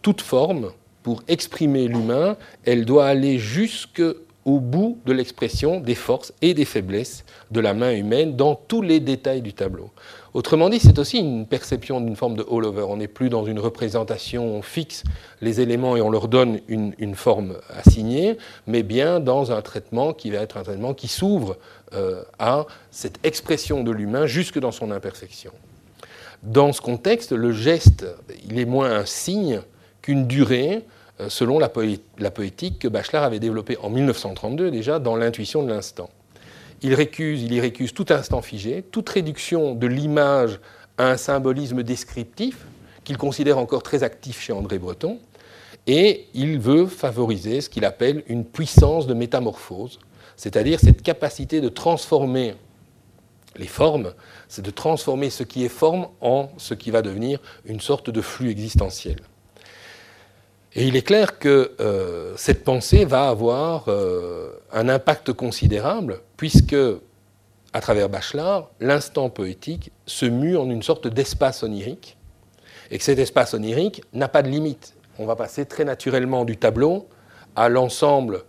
toute forme, pour exprimer l'humain, elle doit aller jusque au bout de l'expression des forces et des faiblesses de la main humaine dans tous les détails du tableau. Autrement dit, c'est aussi une perception d'une forme de all-over. On n'est plus dans une représentation fixe les éléments et on leur donne une, forme assignée, mais bien dans un traitement qui va être un traitement qui s'ouvre euh, à cette expression de l'humain jusque dans son imperfection. Dans ce contexte, le geste, il est moins un signe qu'une durée, selon la, poétique que Bachelard avait développée en 1932 déjà dans l'intuition de l'instant. Il, il y récuse tout instant figé, toute réduction de l'image à un symbolisme descriptif, qu'il considère encore très actif chez André Breton, et il veut favoriser ce qu'il appelle une puissance de métamorphose, c'est-à-dire cette capacité de transformer les formes, c'est de transformer ce qui est forme en ce qui va devenir une sorte de flux existentiel. Et il est clair que euh, cette pensée va avoir euh, un impact considérable, puisque, à travers Bachelard, l'instant poétique se mue en une sorte d'espace onirique, et que cet espace onirique n'a pas de limite. On va passer très naturellement du tableau à l'ensemble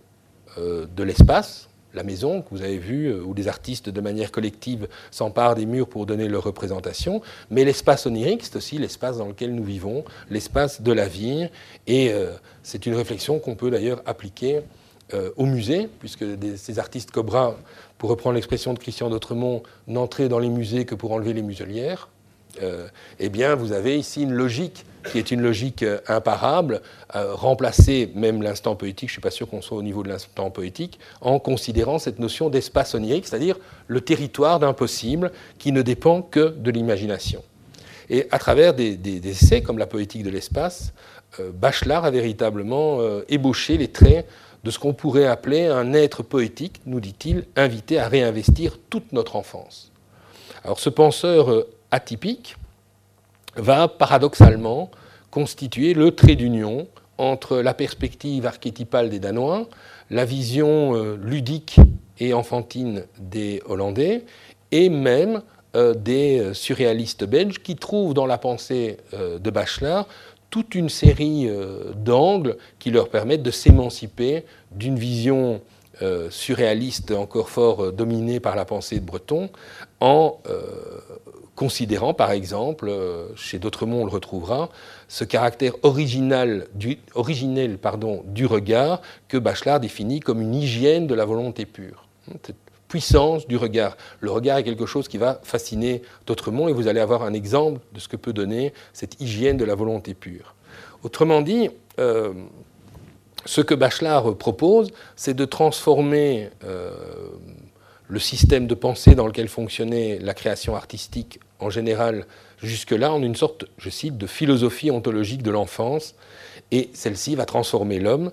euh, de l'espace, la maison que vous avez vu, euh, où des artistes de manière collective s'emparent des murs pour donner leur représentation, mais l'espace onirique, c'est aussi l'espace dans lequel nous vivons, l'espace de la vie, et euh, c'est une réflexion qu'on peut d'ailleurs appliquer euh, au musée, puisque ces artistes Cobra, pour reprendre l'expression de Christian d'Autremont, n'entraient dans les musées que pour enlever les muselières. Eh bien, vous avez ici une logique qui est une logique euh, imparable, euh, remplacer même l'instant poétique, je ne suis pas sûr qu'on soit au niveau de l'instant poétique, en considérant cette notion d'espace onirique, c'est-à-dire le territoire d'impossible qui ne dépend que de l'imagination. Et à travers des, essais comme la poétique de l'espace, euh, Bachelard a véritablement ébauché les traits de ce qu'on pourrait appeler un être poétique, nous dit-il, invité à réinvestir toute notre enfance. Alors ce penseur atypique, va paradoxalement constituer le trait d'union entre la perspective archétypale des Danois, la vision euh, ludique et enfantine des Hollandais, et même euh, des euh, surréalistes belges qui trouvent dans la pensée de Bachelard toute une série d'angles qui leur permettent de s'émanciper d'une vision surréaliste encore fort dominée par la pensée de Breton en considérant par exemple, euh, chez d'autres mots on le retrouvera, ce caractère original du, originel du regard que Bachelard définit comme une hygiène de la volonté pure. Cette puissance du regard. Le regard est quelque chose qui va fasciner d'autres mondes et vous allez avoir un exemple de ce que peut donner cette hygiène de la volonté pure. Autrement dit, euh, ce que Bachelard propose, c'est de transformer euh, le système de pensée dans lequel fonctionnait la création artistique en général jusque-là en une sorte, je cite, de philosophie ontologique de l'enfance, et celle-ci va transformer l'homme,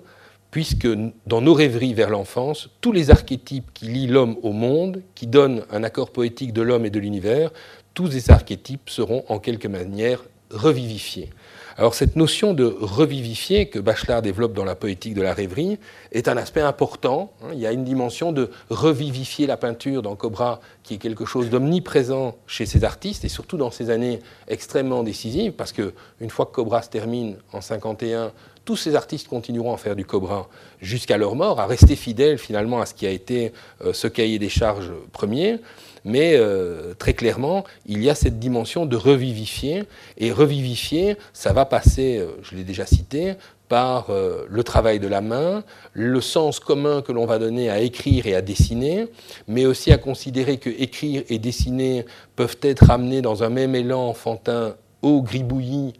puisque dans nos rêveries vers l'enfance, tous les archétypes qui lient l'homme au monde, qui donnent un accord poétique de l'homme et de l'univers, tous ces archétypes seront en quelque manière revivifiés. Alors cette notion de revivifier que Bachelard développe dans la poétique de la rêverie est un aspect important. Hein. Il y a une dimension de revivifier la peinture dans Cobra qui est quelque chose d'omniprésent chez ces artistes et surtout dans ces années extrêmement décisives parce que une fois que Cobra se termine en 51, tous ces artistes continueront à faire du Cobra jusqu'à leur mort, à rester fidèles finalement à ce qui a été euh, ce cahier des charges premier mais euh, très clairement, il y a cette dimension de revivifier, et revivifier, ça va passer, euh, je l'ai déjà cité, par euh, le travail de la main, le sens commun que l'on va donner à écrire et à dessiner, mais aussi à considérer que écrire et dessiner peuvent être amenés dans un même élan enfantin au gribouillis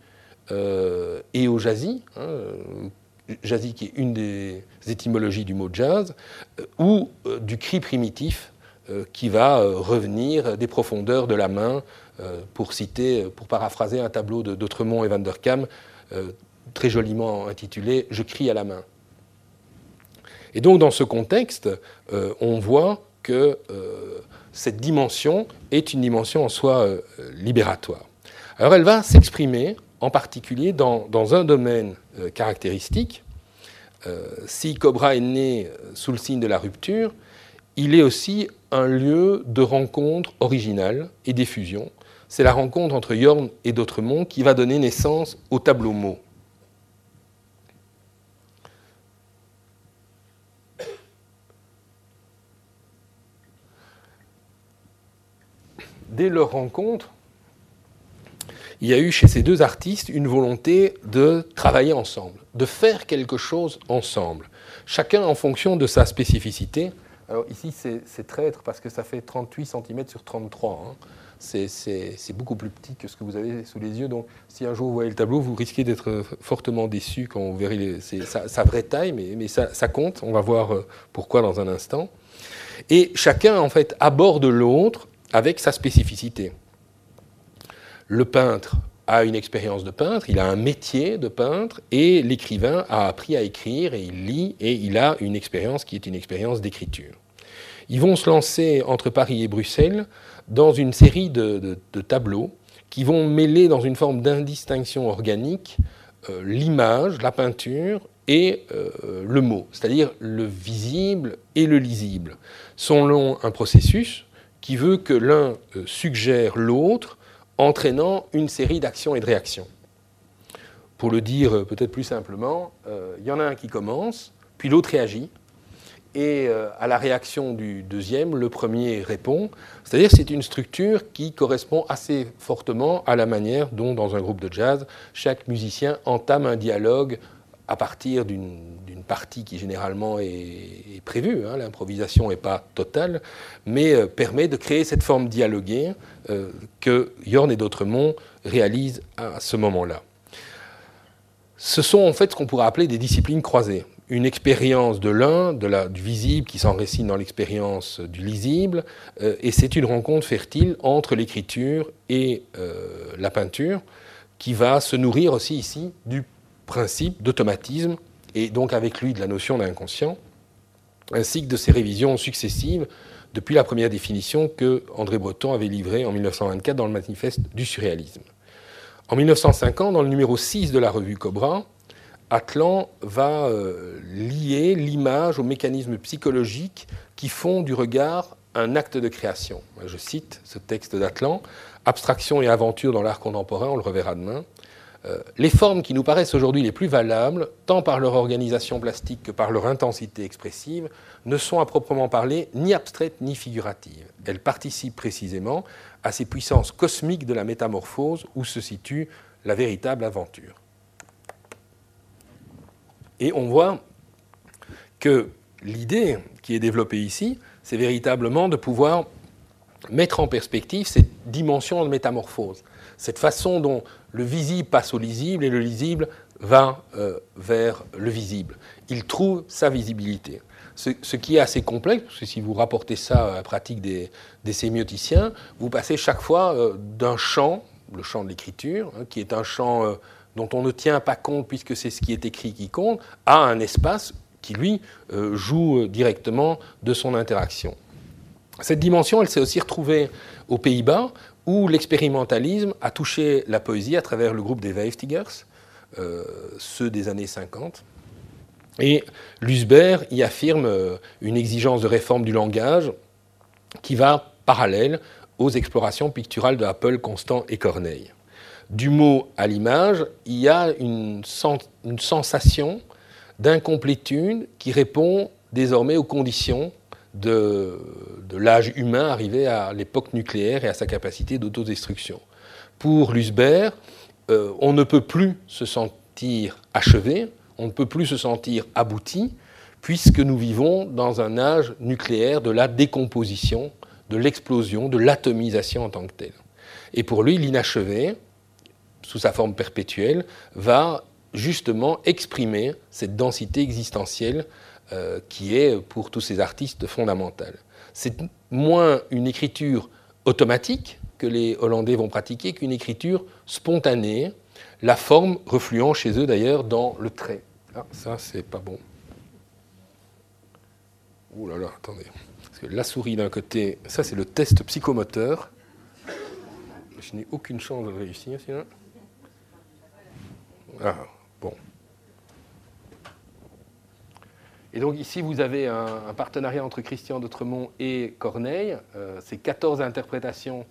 et au jazzy, hein, jazzy qui est une des étymologies du mot jazz, ou du cri primitif qui va revenir des profondeurs de la main, pour citer, pour paraphraser un tableau de d'Autremont et Van der Kam, très joliment intitulé Je crie à la main. Et donc dans ce contexte, euh, on voit que euh, cette dimension est une dimension en soi euh, libératoire. Alors elle va s'exprimer en particulier dans, dans un domaine caractéristique. si Cobra est né sous le signe de la rupture, il est aussi un lieu de rencontre originale et d'effusion. C'est la rencontre entre Yorn et d'autres mondes qui va donner naissance au tableau mot. dès leur rencontre, il y a eu chez ces deux artistes une volonté de travailler ensemble, de faire quelque chose ensemble, chacun en fonction de sa spécificité. Alors ici, c'est traître parce que ça fait 38 cm sur 33. Hein. C'est beaucoup plus petit que ce que vous avez sous les yeux. Donc, si un jour vous voyez le tableau, vous risquez d'être fortement déçu quand vous verrez sa, vraie taille, mais, mais ça, ça, compte. On va voir euh, pourquoi dans un instant. Et chacun, en fait, aborde l'autre avec sa spécificité. Le peintre a une expérience de peintre, il a un métier de peintre, et l'écrivain a appris à écrire, et il lit, et il a une expérience qui est une expérience d'écriture. Ils vont se lancer entre Paris et Bruxelles dans une série de, tableaux qui vont mêler dans une forme d'indistinction organique euh, l'image, la peinture et euh, le mot, c'est-à-dire le visible et le lisible, selon un processus qui veut que l'un euh, suggère l'autre, entraînant une série d'actions et de réactions. Pour le dire euh, peut-être plus simplement, euh, il y en a un qui commence, puis l'autre réagit, et à la réaction du deuxième, le premier répond. C'est-à-dire c'est une structure qui correspond assez fortement à la manière dont, dans un groupe de jazz, chaque musicien entame un dialogue à partir d'une partie qui généralement est, prévue, hein, l'improvisation n'est pas totale, mais euh, permet de créer cette forme dialoguée euh, que Yorn et d'autres monts réalisent à ce moment-là. Ce sont en fait ce qu'on pourrait appeler des disciplines croisées. Une expérience de l'un, du visible qui s'enracine dans l'expérience du lisible, euh, et c'est une rencontre fertile entre l'écriture et la peinture qui va se nourrir aussi ici du principe d'automatisme et donc avec lui de la notion d'inconscient, ainsi que de ses révisions successives depuis la première définition que André Breton avait livrée en 1924 dans le manifeste du surréalisme. En 1950, dans le numéro 6 de la revue Cobra, Atlan va euh, lier l'image aux mécanismes psychologiques qui font du regard un acte de création. Je cite ce texte d'Atlan Abstraction et aventure dans l'art contemporain, on le reverra demain. Euh, les formes qui nous paraissent aujourd'hui les plus valables, tant par leur organisation plastique que par leur intensité expressive, ne sont à proprement parler ni abstraites ni figuratives. Elles participent précisément à ces puissances cosmiques de la métamorphose où se situe la véritable aventure. Et on voit que l'idée qui est développée ici, c'est véritablement de pouvoir mettre en perspective cette dimension de métamorphose, cette façon dont le visible passe au lisible et le lisible va euh, vers le visible. Il trouve sa visibilité. Ce, qui est assez complexe, parce que si vous rapportez ça à la pratique des, sémioticiens, vous passez chaque fois euh, d'un champ, le champ de l'écriture, hein, qui est un champ euh, dont on ne tient pas compte puisque c'est ce qui est écrit qui compte, à un espace qui, lui, joue directement de son interaction. Cette dimension, elle s'est aussi retrouvée aux Pays-Bas, où l'expérimentalisme a touché la poésie à travers le groupe des Weiftigers, euh, ceux des années 50. Et Lusberg y affirme euh, une exigence de réforme du langage qui va parallèle aux explorations picturales de Apple, Constant et Corneille. Du mot à l'image, il y a une sensation d'incomplétude qui répond désormais aux conditions de, l'âge humain arrivé à l'époque nucléaire et à sa capacité d'autodestruction. Pour Lusberg, euh, on ne peut plus se sentir achevé, on ne peut plus se sentir abouti, puisque nous vivons dans un âge nucléaire de la décomposition, de l'explosion, de l'atomisation en tant que telle. Et pour lui, l'inachevé, sous sa forme perpétuelle, va justement exprimer cette densité existentielle euh, qui est pour tous ces artistes fondamentale. C'est moins une écriture automatique que les Hollandais vont pratiquer qu'une écriture spontanée, la forme refluant chez eux d'ailleurs dans le trait. Ah, ça, c'est pas bon. Ouh là là, attendez. Parce que la souris d'un côté, ça c'est le test psychomoteur. Je n'ai aucune chance de réussir sinon. Ah, bon. Et donc ici, vous avez un, partenariat entre Christian d'Autremont et Corneille. Euh, c'est 14 interprétations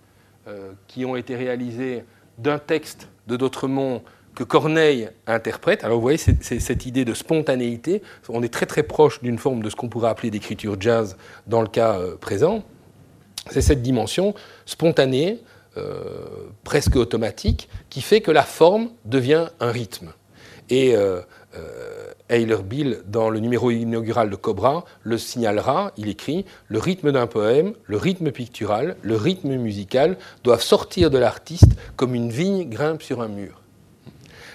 euh, qui ont été réalisées d'un texte de D'Autremont que Corneille interprète. Alors vous voyez, c'est cette idée de spontanéité. On est très très proche d'une forme de ce qu'on pourrait appeler d'écriture jazz dans le cas euh, présent. C'est cette dimension spontanée, presque automatique, qui fait que la forme devient un rythme. Et Eiler Bill, dans le numéro inaugural de Cobra, le signalera, il écrit Le rythme d'un poème, le rythme pictural, le rythme musical doivent sortir de l'artiste comme une vigne grimpe sur un mur.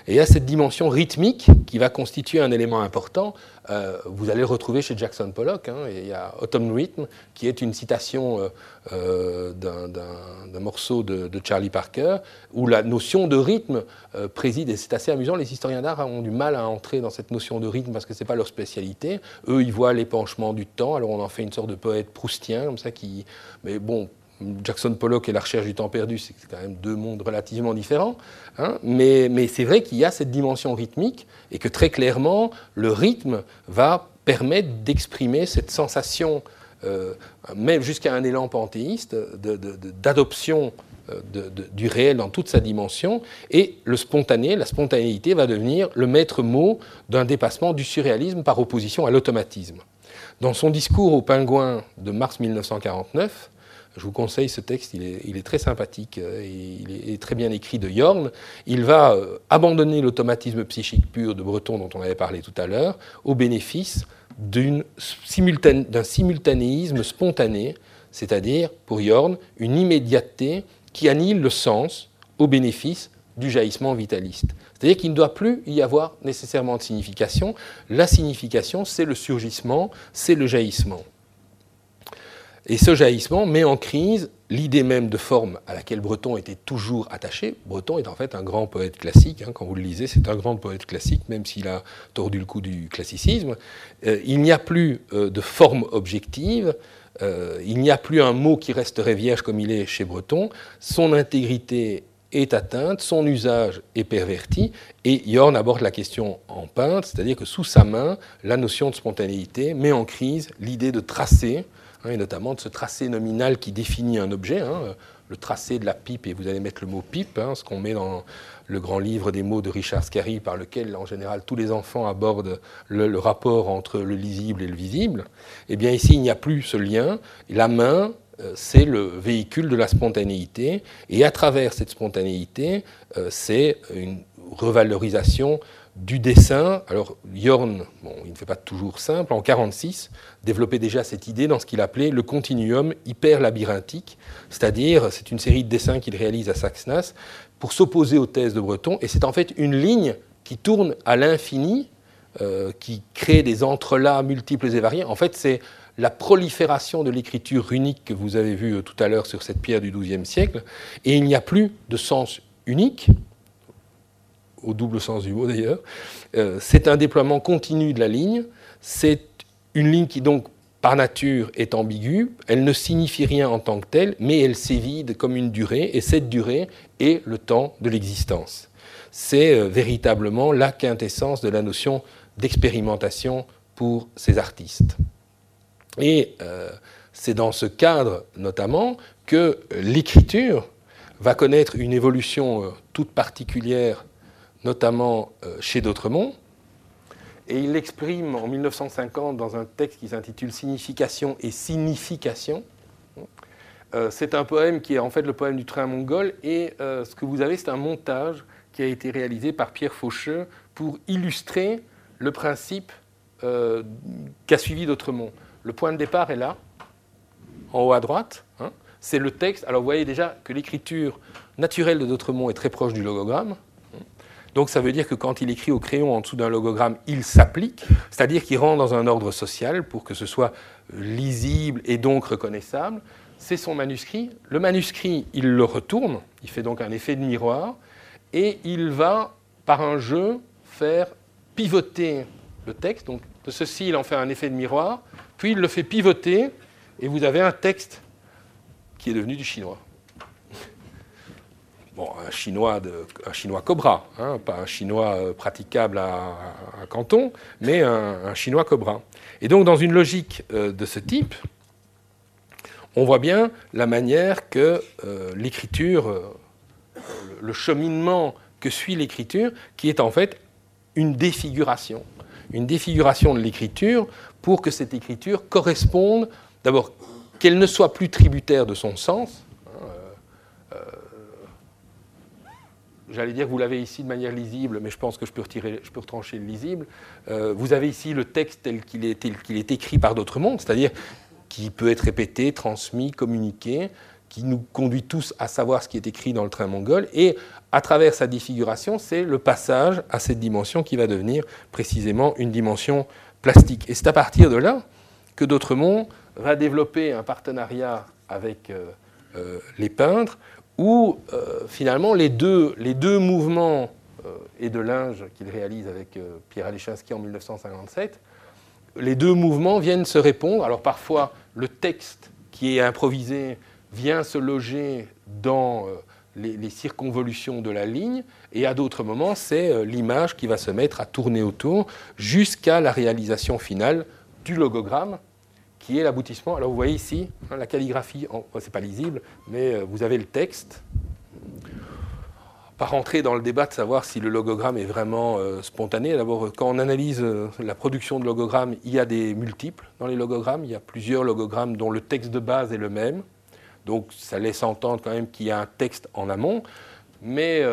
Et il y a cette dimension rythmique qui va constituer un élément important. Euh, vous allez le retrouver chez Jackson Pollock. Hein, il y a Autumn Rhythm, qui est une citation euh, euh, d'un morceau de, Charlie Parker, où la notion de rythme préside. Et c'est assez amusant. Les historiens d'art ont du mal à entrer dans cette notion de rythme parce que ce n'est pas leur spécialité. Eux, ils voient l'épanchement du temps. Alors on en fait une sorte de poète proustien, comme ça, qui. Mais bon, Jackson Pollock et la recherche du temps perdu, c'est quand même deux mondes relativement différents. Hein. mais, c'est vrai qu'il y a cette dimension rythmique et que très clairement, le rythme va permettre d'exprimer cette sensation, euh, même jusqu'à un élan panthéiste, d'adoption euh, du réel dans toute sa dimension. Et le spontané, la spontanéité va devenir le maître mot d'un dépassement du surréalisme par opposition à l'automatisme. Dans son discours au Pingouin de mars 1949, je vous conseille ce texte, il est, très sympathique, euh, il est très bien écrit de Yorn. Il va euh, abandonner l'automatisme psychique pur de Breton dont on avait parlé tout à l'heure au bénéfice d'un simultanéisme spontané, c'est-à-dire, pour Yorn, une immédiateté qui annihile le sens au bénéfice du jaillissement vitaliste. C'est-à-dire qu'il ne doit plus y avoir nécessairement de signification. La signification, c'est le surgissement, c'est le jaillissement. Et ce jaillissement met en crise l'idée même de forme à laquelle Breton était toujours attaché. Breton est en fait un grand poète classique. Hein. quand vous le lisez, c'est un grand poète classique, même s'il a tordu le coup du classicisme. Euh, il n'y a plus euh, de forme objective. Euh, il n'y a plus un mot qui resterait vierge comme il est chez Breton. Son intégrité est atteinte, son usage est perverti, et Yorn aborde la question en peintre, c'est-à-dire que sous sa main, la notion de spontanéité met en crise l'idée de tracer, Hein, et notamment de ce tracé nominal qui définit un objet, hein, le tracé de la pipe, et vous allez mettre le mot pipe, hein, ce qu'on met dans le grand livre des mots de Richard Scarry, par lequel en général tous les enfants abordent le, rapport entre le lisible et le visible. Eh bien ici, il n'y a plus ce lien. La main, euh, c'est le véhicule de la spontanéité, et à travers cette spontanéité, euh, c'est une revalorisation du dessin. Alors, Jorn, bon, il ne fait pas toujours simple, en 1946, développait déjà cette idée dans ce qu'il appelait le continuum hyper-labyrinthique, c'est-à-dire, c'est une série de dessins qu'il réalise à Saxnas pour s'opposer aux thèses de Breton, et c'est en fait une ligne qui tourne à l'infini, euh, qui crée des entrelacs multiples et variés. En fait, c'est la prolifération de l'écriture unique que vous avez vue euh, tout à l'heure sur cette pierre du XIIe siècle, et il n'y a plus de sens unique, au double sens du mot d'ailleurs. Euh, c'est un déploiement continu de la ligne. C'est une ligne qui donc par nature est ambiguë, elle ne signifie rien en tant que telle, mais elle s'évide comme une durée, et cette durée est le temps de l'existence. C'est euh, véritablement la quintessence de la notion d'expérimentation pour ces artistes. Et euh, c'est dans ce cadre notamment que l'écriture va connaître une évolution toute particulière notamment euh, chez D'autremont. Et il l'exprime en 1950 dans un texte qui s'intitule Signification et signification. Euh, c'est un poème qui est en fait le poème du train mongol. Et euh, ce que vous avez, c'est un montage qui a été réalisé par Pierre Faucheux pour illustrer le principe qu'a suivi Dautremont. Le point de départ est là, en haut à droite. Hein. c'est le texte. Alors vous voyez déjà que l'écriture naturelle de Dautremont est très proche du logogramme. Donc ça veut dire que quand il écrit au crayon en dessous d'un logogramme, il s'applique, c'est-à-dire qu'il rentre dans un ordre social pour que ce soit lisible et donc reconnaissable. C'est son manuscrit. Le manuscrit, il le retourne, il fait donc un effet de miroir, et il va, par un jeu, faire pivoter le texte. Donc de ceci, il en fait un effet de miroir, puis il le fait pivoter, et vous avez un texte qui est devenu du chinois un chinois, cobra, hein, pas un chinois euh, praticable à, Canton, mais un, chinois cobra. Et donc, dans une logique euh, de ce type, on voit bien la manière que euh, l'écriture, le cheminement que suit l'écriture, qui est en fait une défiguration. Une défiguration de l'écriture pour que cette écriture corresponde, d'abord, qu'elle ne soit plus tributaire de son sens, j'allais dire que vous l'avez ici de manière lisible, mais je pense que je peux, retirer, je peux retrancher le lisible. Euh, vous avez ici le texte tel qu'il est, écrit par d'autres mondes, c'est-à-dire qui peut être répété, transmis, communiqué, qui nous conduit tous à savoir ce qui est écrit dans le train mongol. Et à travers sa défiguration, c'est le passage à cette dimension qui va devenir précisément une dimension plastique. Et c'est à partir de là que D'autremont va développer un partenariat avec euh, euh, les peintres où euh, finalement les deux, les deux mouvements euh, et de linge qu'il réalise avec euh, Pierre Alechinski en 1957, les deux mouvements viennent se répondre. Alors parfois, le texte qui est improvisé vient se loger dans les, circonvolutions de la ligne, et à d'autres moments, c'est l'image qui va se mettre à tourner autour jusqu'à la réalisation finale du logogramme qui est l'aboutissement. Alors vous voyez ici, hein, la calligraphie, ce n'est pas lisible, mais euh, vous avez le texte. Pas rentrer dans le débat de savoir si le logogramme est vraiment euh, spontané. D'abord, quand on analyse euh, la production de logogrammes, il y a des multiples dans les logogrammes. Il y a plusieurs logogrammes dont le texte de base est le même. Donc ça laisse entendre quand même qu'il y a un texte en amont. Mais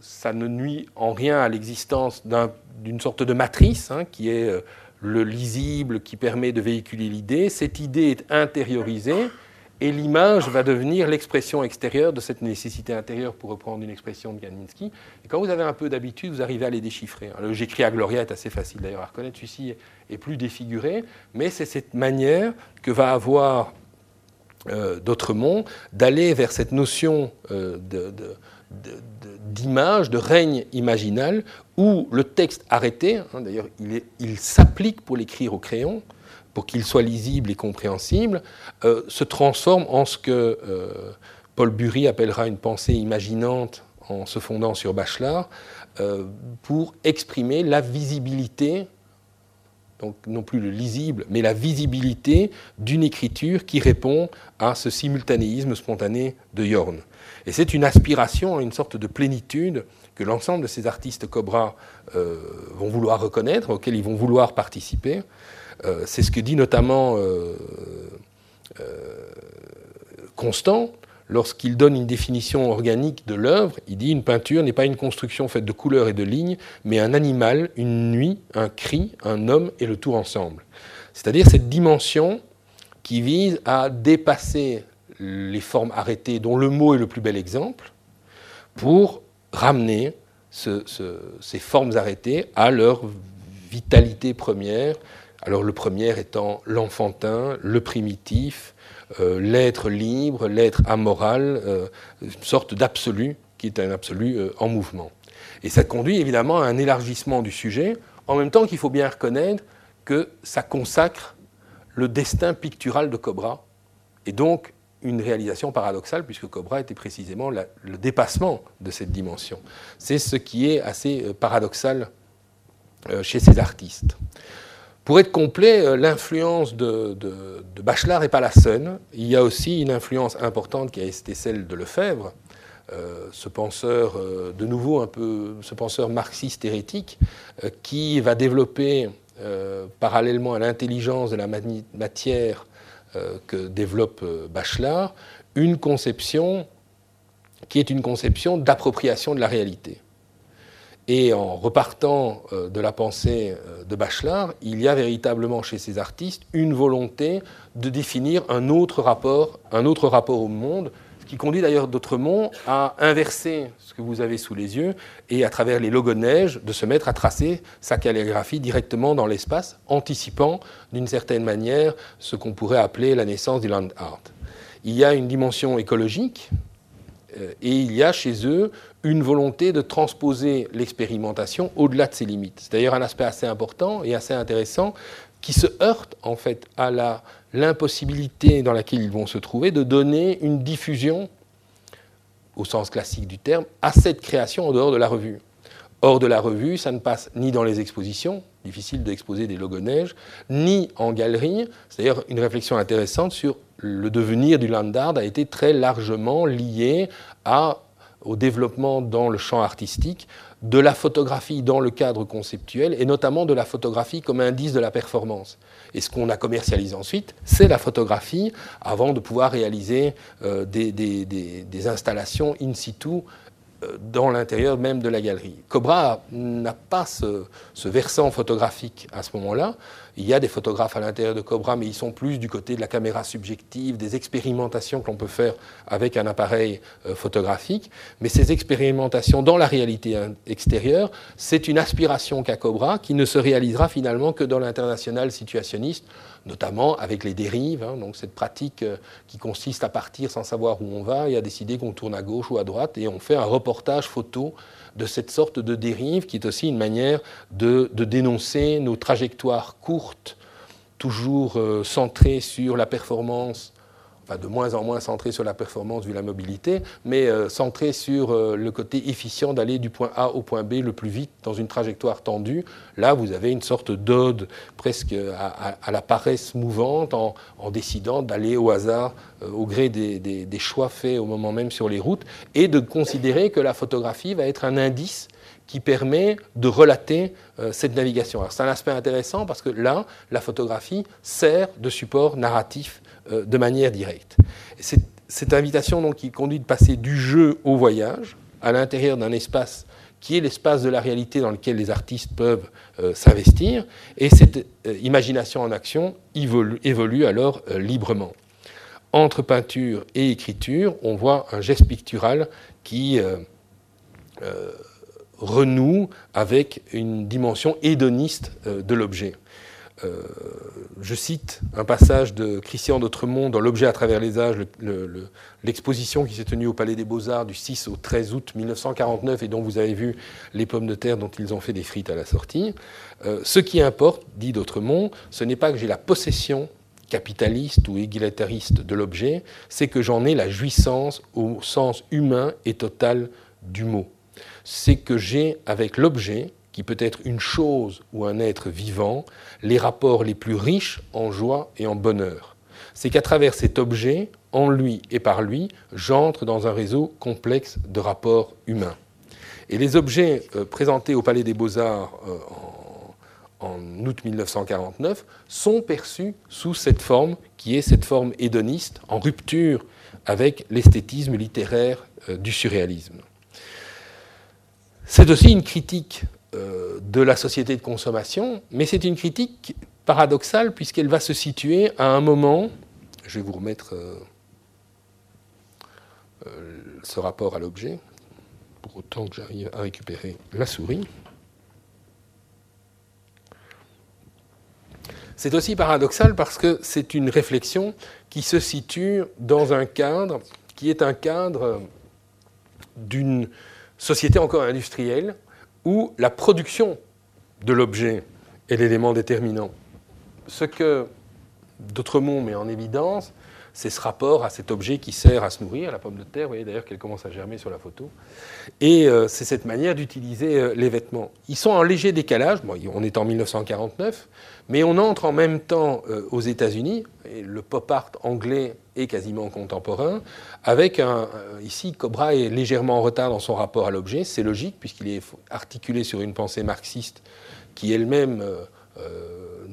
ça ne nuit en rien à l'existence d'une sorte de matrice hein, qui est le lisible qui permet de véhiculer l'idée. Cette idée est intériorisée et l'image va devenir l'expression extérieure de cette nécessité intérieure, pour reprendre une expression de Kandinsky. Et quand vous avez un peu d'habitude, vous arrivez à les déchiffrer. J'écris à Gloria est assez facile d'ailleurs à reconnaître, celui-ci est plus défiguré, mais c'est cette manière que va avoir euh, d'aller vers cette notion euh, d'image, de règne imaginal, où le texte arrêté, hein, d'ailleurs il, s'applique pour l'écrire au crayon, pour qu'il soit lisible et compréhensible, euh, se transforme en ce que euh, Paul Bury appellera une pensée imaginante en se fondant sur Bachelard, euh, pour exprimer la visibilité, donc non plus le lisible, mais la visibilité d'une écriture qui répond à ce simultanéisme spontané de Yorn. Et c'est une aspiration à une sorte de plénitude que l'ensemble de ces artistes Cobra euh, vont vouloir reconnaître, auxquels ils vont vouloir participer. Euh, c'est ce que dit notamment euh, Constant lorsqu'il donne une définition organique de l'œuvre. Il dit une peinture n'est pas une construction faite de couleurs et de lignes, mais un animal, une nuit, un cri, un homme et le tout ensemble. C'est-à-dire cette dimension qui vise à dépasser les formes arrêtées, dont le mot est le plus bel exemple, pour ramener ces formes arrêtées à leur vitalité première. Alors le premier étant l'enfantin, le primitif, euh, l'être libre, l'être amoral, euh, une sorte d'absolu qui est un absolu euh, en mouvement. Et ça conduit évidemment à un élargissement du sujet, en même temps qu'il faut bien reconnaître que ça consacre le destin pictural de Cobra, et donc une réalisation paradoxale, puisque Cobra était précisément le dépassement de cette dimension. C'est ce qui est assez euh, paradoxal euh, chez ces artistes. Pour être complet, euh, l'influence de, Bachelard n'est pas la seule. Il y a aussi une influence importante qui a été celle de Lefebvre, ce penseur, de nouveau un peu, ce penseur marxiste hérétique, qui va développer, parallèlement à l'intelligence de la matière, que développe euh, Bachelard, une conception qui est une conception d'appropriation de la réalité. Et en repartant euh, de la pensée euh, de Bachelard, il y a véritablement chez ces artistes une volonté de définir un autre rapport, rapport au monde, qui conduit d'ailleurs d'Autremont à inverser ce que vous avez sous les yeux et à travers les logos de neige de se mettre à tracer sa calligraphie directement dans l'espace, anticipant d'une certaine manière ce qu'on pourrait appeler la naissance du land art. Il y a une dimension écologique euh, et il y a chez eux une volonté de transposer l'expérimentation au-delà de ses limites. C'est d'ailleurs un aspect assez important et assez intéressant qui se heurte en fait à l'impossibilité dans laquelle ils vont se trouver de donner une diffusion, au sens classique du terme, à cette création en dehors de la revue. Hors de la revue, ça ne passe ni dans les expositions, difficile d'exposer des logos neige, ni en galerie. C'est d'ailleurs une réflexion intéressante sur le devenir du land art a été très largement lié à au développement dans le champ artistique de la photographie dans le cadre conceptuel et notamment de la photographie comme indice de la performance. Et ce qu'on a commercialisé ensuite, c'est la photographie avant de pouvoir réaliser euh, des, installations in situ euh, dans l'intérieur même de la galerie. Cobra n'a pas ce, versant photographique à ce moment-là. Il y a des photographes à l'intérieur de Cobra, mais ils sont plus du côté de la caméra subjective, des expérimentations que l'on peut faire avec un appareil euh, photographique. Mais ces expérimentations dans la réalité extérieure, c'est une aspiration qu'a Cobra qui ne se réalisera finalement que dans l'international situationniste notamment avec les dérives, hein, donc cette pratique euh, qui consiste à partir sans savoir où on va et à décider qu'on tourne à gauche ou à droite, et on fait un reportage photo de cette sorte de dérive qui est aussi une manière de, dénoncer nos trajectoires courtes, toujours euh, centrées sur la performance de moins en moins centré sur la performance vu la mobilité, mais euh, centré sur euh, le côté efficient d'aller du point A au point B le plus vite dans une trajectoire tendue. Là, vous avez une sorte d'ode presque à, la paresse mouvante en, décidant d'aller au hasard, euh, au gré des, choix faits au moment même sur les routes, et de considérer que la photographie va être un indice qui permet de relater cette navigation. c'est un aspect intéressant parce que là, la photographie sert de support narratif euh, de manière directe. Cette invitation donc, qui conduit de passer du jeu au voyage à l'intérieur d'un espace qui est l'espace de la réalité dans lequel les artistes peuvent euh, s'investir, et cette euh, imagination en action évolue, alors librement. Entre peinture et écriture, on voit un geste pictural qui renoue avec une dimension hédoniste de l'objet. Euh, je cite un passage de Christian d'Autremont dans L'objet à travers les âges, l'exposition qui s'est tenue au Palais des Beaux-Arts du 6 au 13 août 1949 et dont vous avez vu les pommes de terre dont ils ont fait des frites à la sortie. Euh, ce qui importe, dit d'Autremont, ce n'est pas que j'ai la possession capitaliste ou égalitariste de l'objet, c'est que j'en ai la jouissance au sens humain et total du mot. C'est que j'ai avec l'objet qui peut être une chose ou un être vivant, les rapports les plus riches en joie et en bonheur. C'est qu'à travers cet objet, en lui et par lui, j'entre dans un réseau complexe de rapports humains. Et les objets euh, présentés au Palais des Beaux-Arts euh, en, août 1949 sont perçus sous cette forme qui est cette forme hédoniste, en rupture avec l'esthétisme littéraire euh, du surréalisme. C'est aussi une critique de la société de consommation, mais c'est une critique paradoxale puisqu'elle va se situer à un moment, je vais vous remettre euh, euh, ce rapport à l'objet, pour autant que j'arrive à récupérer la souris. C'est aussi paradoxal parce que c'est une réflexion qui se situe dans un cadre qui est un cadre d'une société encore industrielle où la production de l'objet est l'élément déterminant. Ce que D'autremont met en évidence, c'est ce rapport à cet objet qui sert à se nourrir, la pomme de terre, vous voyez d'ailleurs qu'elle commence à germer sur la photo, et euh, c'est cette manière d'utiliser euh, les vêtements. Ils sont en léger décalage, on est en 1949, mais on entre en même temps euh, aux États-Unis, le pop art anglais est quasiment contemporain, avec un, ici Cobra est légèrement en retard dans son rapport à l'objet, c'est logique puisqu'il est articulé sur une pensée marxiste qui elle-même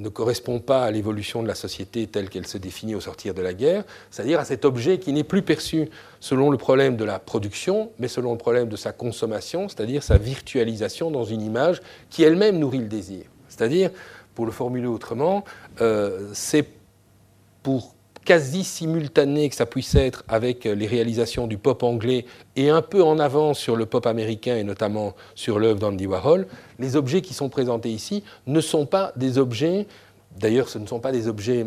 ne correspond pas à l'évolution de la société telle qu'elle se définit au sortir de la guerre, c'est-à-dire à cet objet qui n'est plus perçu selon le problème de la production, mais selon le problème de sa consommation, c'est-à-dire sa virtualisation dans une image qui elle-même nourrit le désir. C'est-à-dire, pour le formuler autrement, euh, c'est pour quasi simultané que ça puisse être avec les réalisations du pop anglais et un peu en avance sur le pop américain et notamment sur l'œuvre d'Andy Warhol, les objets qui sont présentés ici ne sont pas des objets, d'ailleurs ce ne sont pas des objets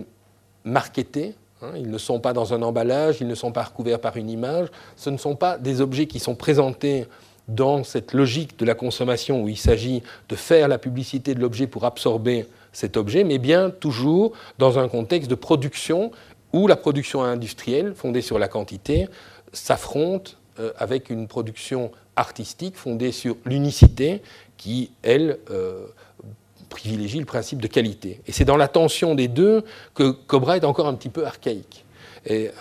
marketés, hein, ils ne sont pas dans un emballage, ils ne sont pas recouverts par une image, ce ne sont pas des objets qui sont présentés dans cette logique de la consommation où il s'agit de faire la publicité de l'objet pour absorber cet objet, mais bien toujours dans un contexte de production où la production industrielle, fondée sur la quantité, s'affronte euh, avec une production artistique fondée sur l'unicité qui, elle, euh, privilégie le principe de qualité. Et c'est dans la tension des deux que Cobra est encore un petit peu archaïque.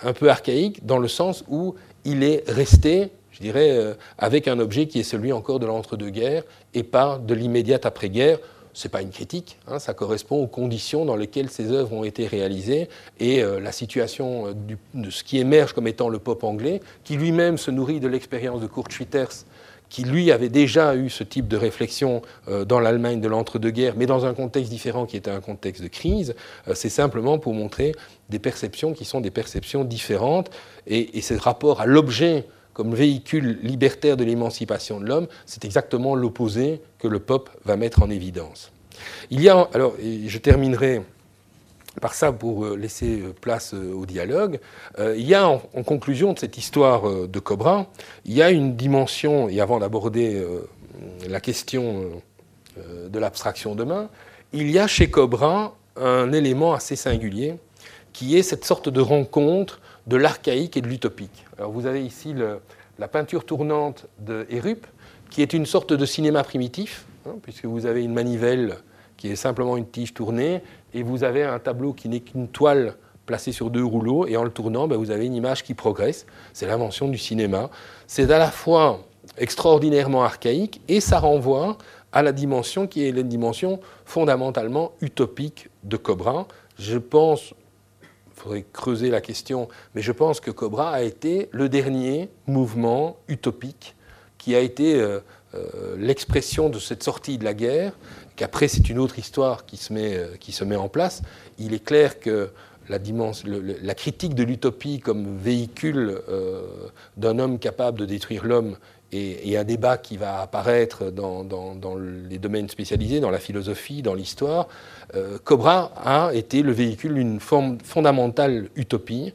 Un peu archaïque dans le sens où il est resté, je dirais, euh, avec un objet qui est celui encore de l'entre-deux-guerres et pas de l'immédiate après-guerre, ce n'est pas une critique, hein, ça correspond aux conditions dans lesquelles ces œuvres ont été réalisées et euh, la situation euh, de ce qui émerge comme étant le pop anglais, qui lui-même se nourrit de l'expérience de Kurt Schwitters, qui lui avait déjà eu ce type de réflexion euh, dans l'Allemagne de l'entre-deux-guerres, mais dans un contexte différent qui était un contexte de crise, c'est simplement pour montrer des perceptions qui sont des perceptions différentes et, et ce rapport à l'objet comme véhicule libertaire de l'émancipation de l'homme, c'est exactement l'opposé que le pop va mettre en évidence. Il y a, alors, je terminerai par ça pour euh, laisser euh, place euh, au dialogue, il y a en, conclusion de cette histoire de Cobra, il y a une dimension, et avant d'aborder la question de l'abstraction demain, il y a chez Cobra un élément assez singulier qui est cette sorte de rencontre de l'archaïque et de l'utopique. Vous avez ici la peinture tournante de Erup, qui est une sorte de cinéma primitif, hein, puisque vous avez une manivelle qui est simplement une tige tournée, et vous avez un tableau qui n'est qu'une toile placée sur deux rouleaux, et en le tournant, ben, vous avez une image qui progresse. C'est l'invention du cinéma. C'est à la fois extraordinairement archaïque, et ça renvoie à la dimension qui est la dimension fondamentalement utopique de Cobra. Je pense, faudrait creuser la question, mais je pense que Cobra a été le dernier mouvement utopique qui a été euh, euh, l'expression de cette sortie de la guerre, qu'après c'est une autre histoire qui se, met, euh, qui se met en place. Il est clair que la, dimension, la critique de l'utopie comme véhicule d'un homme capable de détruire l'homme et, un débat qui va apparaître dans, les domaines spécialisés, dans la philosophie, dans l'histoire, euh, Cobra a été le véhicule d'une forme fondamentale utopie,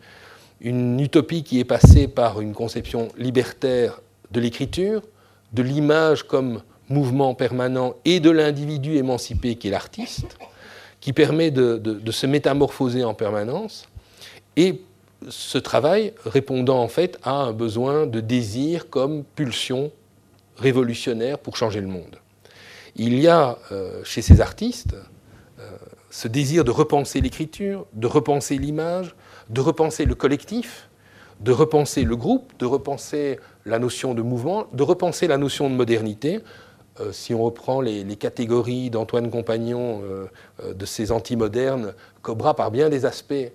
une utopie qui est passée par une conception libertaire de l'écriture, de l'image comme mouvement permanent et de l'individu émancipé qui est l'artiste, qui permet de, de, se métamorphoser en permanence, ce travail répondant en fait à un besoin de désir comme pulsion révolutionnaire pour changer le monde. Il y a euh, chez ces artistes euh, ce désir de repenser l'écriture, de repenser l'image, de repenser le collectif, de repenser le groupe, de repenser la notion de mouvement, de repenser la notion de modernité. Euh, si on reprend les, catégories d'Antoine Compagnon de ces antimodernes, Cobra, par bien des aspects,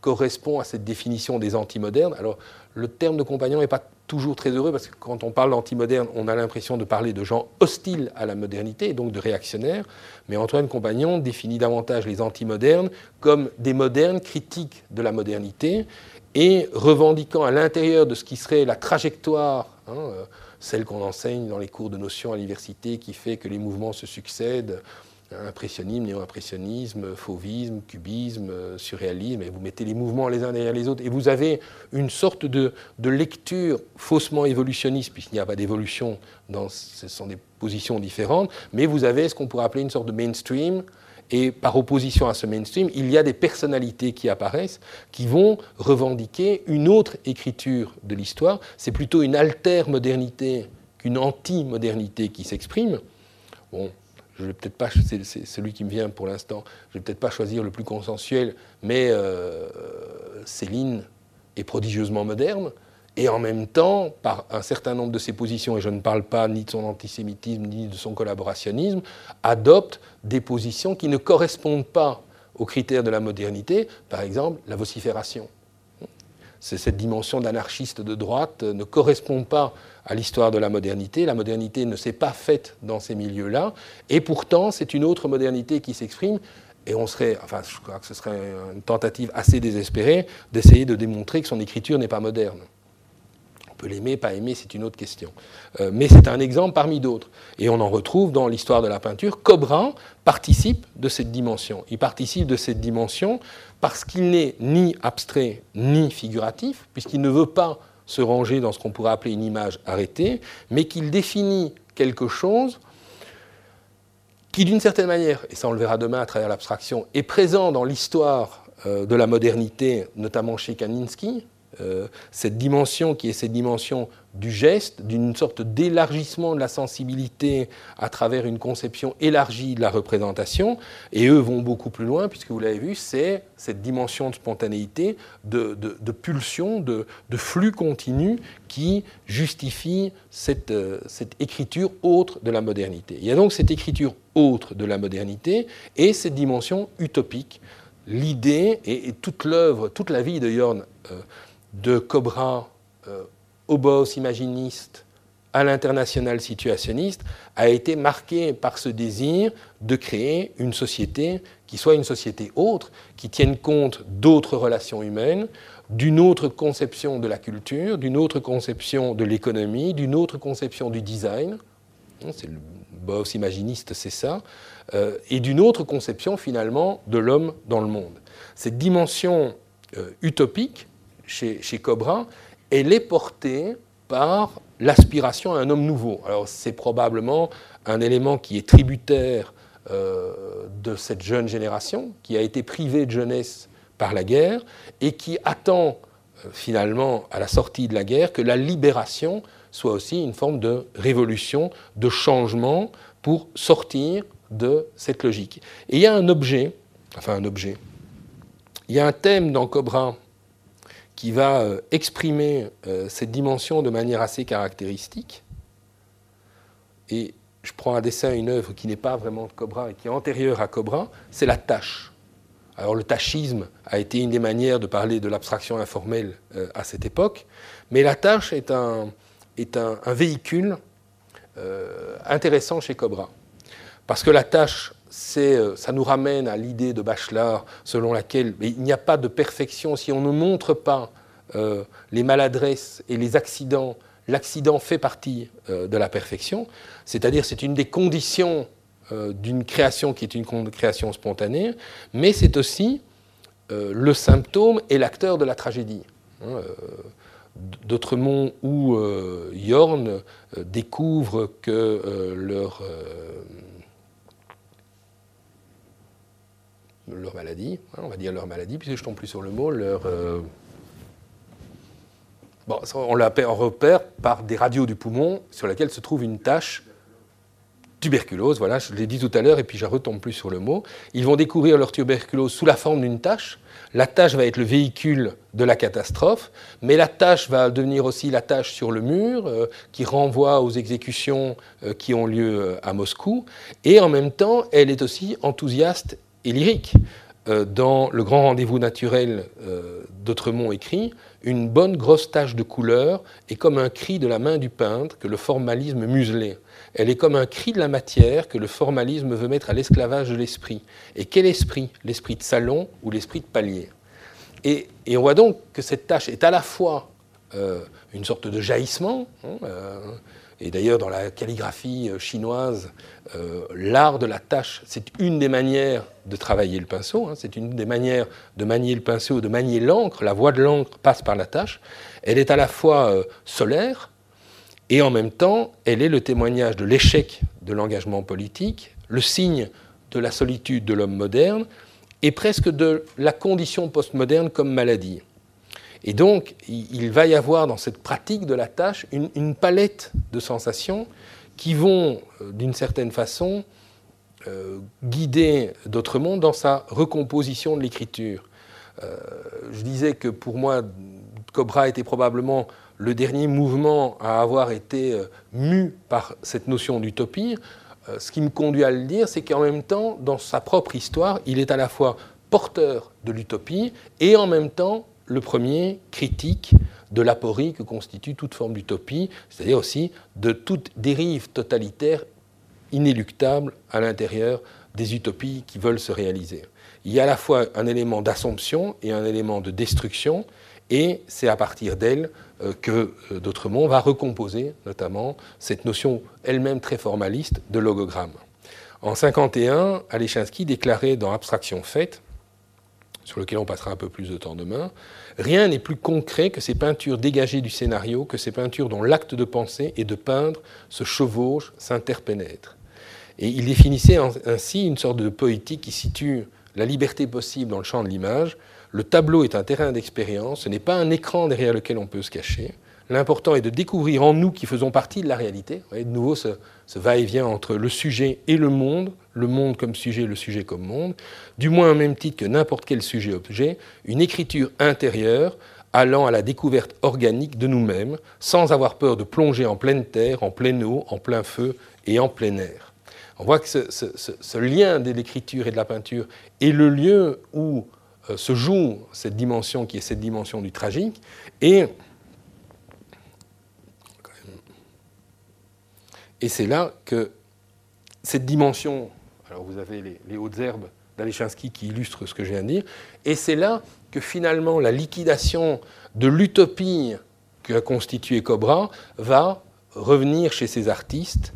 correspond à cette définition des antimodernes. Alors, le terme de compagnon n'est pas toujours très heureux parce que quand on parle d'antimoderne, on a l'impression de parler de gens hostiles à la modernité et donc de réactionnaires. Mais Antoine Compagnon définit davantage les antimodernes comme des modernes critiques de la modernité et revendiquant à l'intérieur de ce qui serait la trajectoire, hein, euh, celle qu'on enseigne dans les cours de notions à l'université, qui fait que les mouvements se succèdent impressionnisme, néo-impressionnisme, fauvisme, cubisme, surréalisme, et vous mettez les mouvements les uns derrière les autres, et vous avez une sorte de, lecture faussement évolutionniste, puisqu'il n'y a pas d'évolution, ce sont des positions différentes, mais vous avez ce qu'on pourrait appeler une sorte de mainstream, et par opposition à ce mainstream, il y a des personnalités qui apparaissent, qui vont revendiquer une autre écriture de l'histoire, c'est plutôt une alter-modernité qu'une anti-modernité qui s'exprime. Bon, je vais peut-être pas, c'est celui qui me vient pour l'instant, je vais peut-être pas choisir le plus consensuel, mais euh, Céline est prodigieusement moderne et en même temps, par un certain nombre de ses positions, et je ne parle pas ni de son antisémitisme ni de son collaborationnisme, adopte des positions qui ne correspondent pas aux critères de la modernité, par exemple la vocifération. Cette dimension d'anarchiste de droite ne correspond pas à l'histoire de la modernité. La modernité ne s'est pas faite dans ces milieux-là, et pourtant c'est une autre modernité qui s'exprime. Et on serait, enfin, je crois que ce serait une tentative assez désespérée d'essayer de démontrer que son écriture n'est pas moderne peut l'aimer, pas aimer, c'est une autre question. Euh, mais c'est un exemple parmi d'autres. Et on en retrouve dans l'histoire de la peinture. Cobra participe de cette dimension. Il participe de cette dimension parce qu'il n'est ni abstrait ni figuratif, puisqu'il ne veut pas se ranger dans ce qu'on pourrait appeler une image arrêtée, mais qu'il définit quelque chose qui, d'une certaine manière, et ça on le verra demain à travers l'abstraction, est présent dans l'histoire euh, de la modernité, notamment chez Kandinsky, cette dimension qui est cette dimension du geste, d'une sorte d'élargissement de la sensibilité à travers une conception élargie de la représentation. Et eux vont beaucoup plus loin, puisque vous l'avez vu, c'est cette dimension de spontanéité, de, pulsion, de, flux continu qui justifie cette, euh, cette écriture autre de la modernité. Il y a donc cette écriture autre de la modernité et cette dimension utopique. L'idée et, toute l'œuvre, toute la vie de Jorn euh, de Cobra euh, au boss imaginiste à l'international situationniste a été marqué par ce désir de créer une société qui soit une société autre, qui tienne compte d'autres relations humaines, d'une autre conception de la culture, d'une autre conception de l'économie, d'une autre conception du design. C'est le boss imaginiste, c'est ça, euh, et d'une autre conception finalement de l'homme dans le monde. Cette dimension euh, utopique chez, Cobra, elle est portée par l'aspiration à un homme nouveau. Alors c'est probablement un élément qui est tributaire euh, de cette jeune génération, qui a été privée de jeunesse par la guerre et qui attend euh, finalement à la sortie de la guerre que la libération soit aussi une forme de révolution, de changement pour sortir de cette logique. Et il y a un objet, enfin un objet, il y a un thème dans Cobra qui va euh, exprimer euh, cette dimension de manière assez caractéristique. Et je prends un dessin, une œuvre qui n'est pas vraiment de Cobra et qui est antérieure à Cobra, c'est la tâche. Alors le tâchisme a été une des manières de parler de l'abstraction informelle euh, à cette époque, mais la tâche est un, est un, véhicule intéressant chez Cobra. Parce que la tâche ça nous ramène à l'idée de Bachelard selon laquelle il n'y a pas de perfection si on ne montre pas euh, les maladresses et les accidents. L'accident fait partie euh, de la perfection, c'est-à-dire c'est une des conditions d'une création qui est une création spontanée, mais c'est aussi le symptôme et l'acteur de la tragédie. Hein, D'Autremont ou Yorn découvrent que leur leur maladie, hein, on va dire leur maladie, puisque je tombe plus sur le mot, leur... Euh, bon, on la repère par des radios du poumon sur lesquelles se trouve une tache tuberculose, voilà, je l'ai dit tout à l'heure, et puis je retombe plus sur le mot. Ils vont découvrir leur tuberculose sous la forme d'une tache. La tâche va être le véhicule de la catastrophe, mais la tâche va devenir aussi la tâche sur le mur, euh, qui renvoie aux exécutions euh, qui ont lieu à Moscou, et en même temps, elle est aussi enthousiaste et lyrique. Euh, dans Le grand rendez-vous naturel euh, d'Autremont écrit, une bonne grosse tache de couleur est comme un cri de la main du peintre que le formalisme muselait. Elle est comme un cri de la matière que le formalisme veut mettre à l'esclavage de l'esprit. Et quel esprit? L'esprit de salon ou l'esprit de palier? Et, on voit donc que cette tâche est à la fois euh, une sorte de jaillissement, hein, et d'ailleurs, dans la calligraphie euh, chinoise, euh, l'art de la tâche, c'est une des manières de travailler le pinceau, hein. c'est une des manières de manier le pinceau, de manier l'encre. La voie de l'encre passe par la tâche. Elle est à la fois euh, solaire et en même temps, elle est le témoignage de l'échec de l'engagement politique, le signe de la solitude de l'homme moderne et presque de la condition postmoderne comme maladie. Et donc, il va y avoir dans cette pratique de la tâche une, palette de sensations qui vont, euh, d'une certaine façon, euh, guider d'autres mondes dans sa recomposition de l'écriture. Euh, je disais que pour moi, Cobra était probablement le dernier mouvement à avoir été euh, mu par cette notion d'utopie. Ce qui me conduit à le dire, c'est qu'en même temps, dans sa propre histoire, il est à la fois porteur de l'utopie et en même temps le premier critique de l'aporie que constitue toute forme d'utopie, c'est-à-dire aussi de toute dérive totalitaire inéluctable à l'intérieur des utopies qui veulent se réaliser. Il y a à la fois un élément d'assomption et un élément de destruction, et c'est à partir d'elle euh, que euh, D'autremont va recomposer notamment cette notion elle-même très formaliste de logogramme. En 1951, Alechinsky déclarait dans Abstraction faite, sur lequel on passera un peu plus de temps demain, rien n'est plus concret que ces peintures dégagées du scénario, que ces peintures dont l'acte de penser et de peindre se chevauche, s'interpénètre. Et il définissait ainsi une sorte de poétique qui situe la liberté possible dans le champ de l'image. Le tableau est un terrain d'expérience, ce n'est pas un écran derrière lequel on peut se cacher. L'important est de découvrir en nous qui faisons partie de la réalité. Vous voyez, de nouveau, ce, ce va-et-vient entre le sujet et le monde, le monde comme sujet, le sujet comme monde, du moins au même titre que n'importe quel sujet-objet, une écriture intérieure allant à la découverte organique de nous-mêmes, sans avoir peur de plonger en pleine terre, en pleine eau, en plein feu et en plein air. On voit que ce, lien de l'écriture et de la peinture est le lieu où euh, se joue cette dimension qui est cette dimension du tragique. Et, et c'est là que cette dimension, alors vous avez les, hautes herbes d'Alechinsky qui illustrent ce que je viens de dire, et c'est là que finalement la liquidation de l'utopie qu'a constituée Cobra va revenir chez ces artistes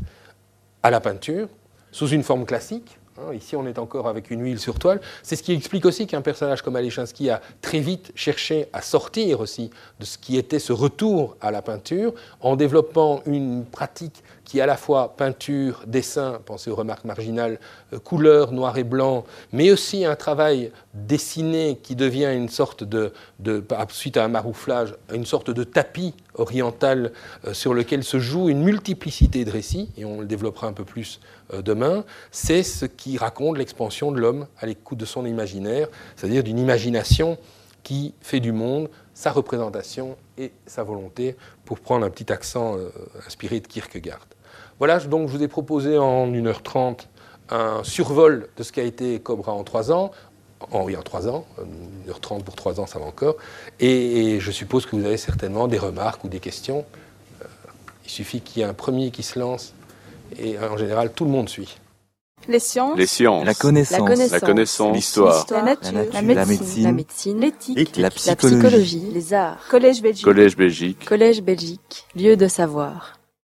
à la peinture, sous une forme classique. Hein, ici, on est encore avec une huile sur toile. C'est ce qui explique aussi qu'un personnage comme Alechinsky a très vite cherché à sortir aussi de ce qui était ce retour à la peinture, en développant une pratique qui à la fois peinture, dessin, pensez aux remarques marginales, euh, couleur, noir et blanc, mais aussi un travail dessiné qui devient une sorte de, de suite à un marouflage, une sorte de tapis oriental euh, sur lequel se joue une multiplicité de récits, et on le développera un peu plus euh, demain, c'est ce qui raconte l'expansion de l'homme à l'écoute de son imaginaire, c'est-à-dire d'une imagination qui fait du monde sa représentation et sa volonté, pour prendre un petit accent inspiré de Kierkegaard. Voilà, donc je vous ai proposé en 1h30 un survol de ce qu'a été Cobra en 3 ans. En, oui, en 3 ans, 1h30 pour 3 ans, ça va encore. Et, je suppose que vous avez certainement des remarques ou des questions. Euh, il suffit qu'il y ait un premier qui se lance, et en général, tout le monde suit.
Les sciences.
Les sciences.
La connaissance.
La connaissance. L'histoire.
La, nature.
La médecine.
La médecine. L'éthique.
La psychologie.
Les arts. Collège Belgique.
Collège Belgique.
Collège Belgique. Lieu de savoir.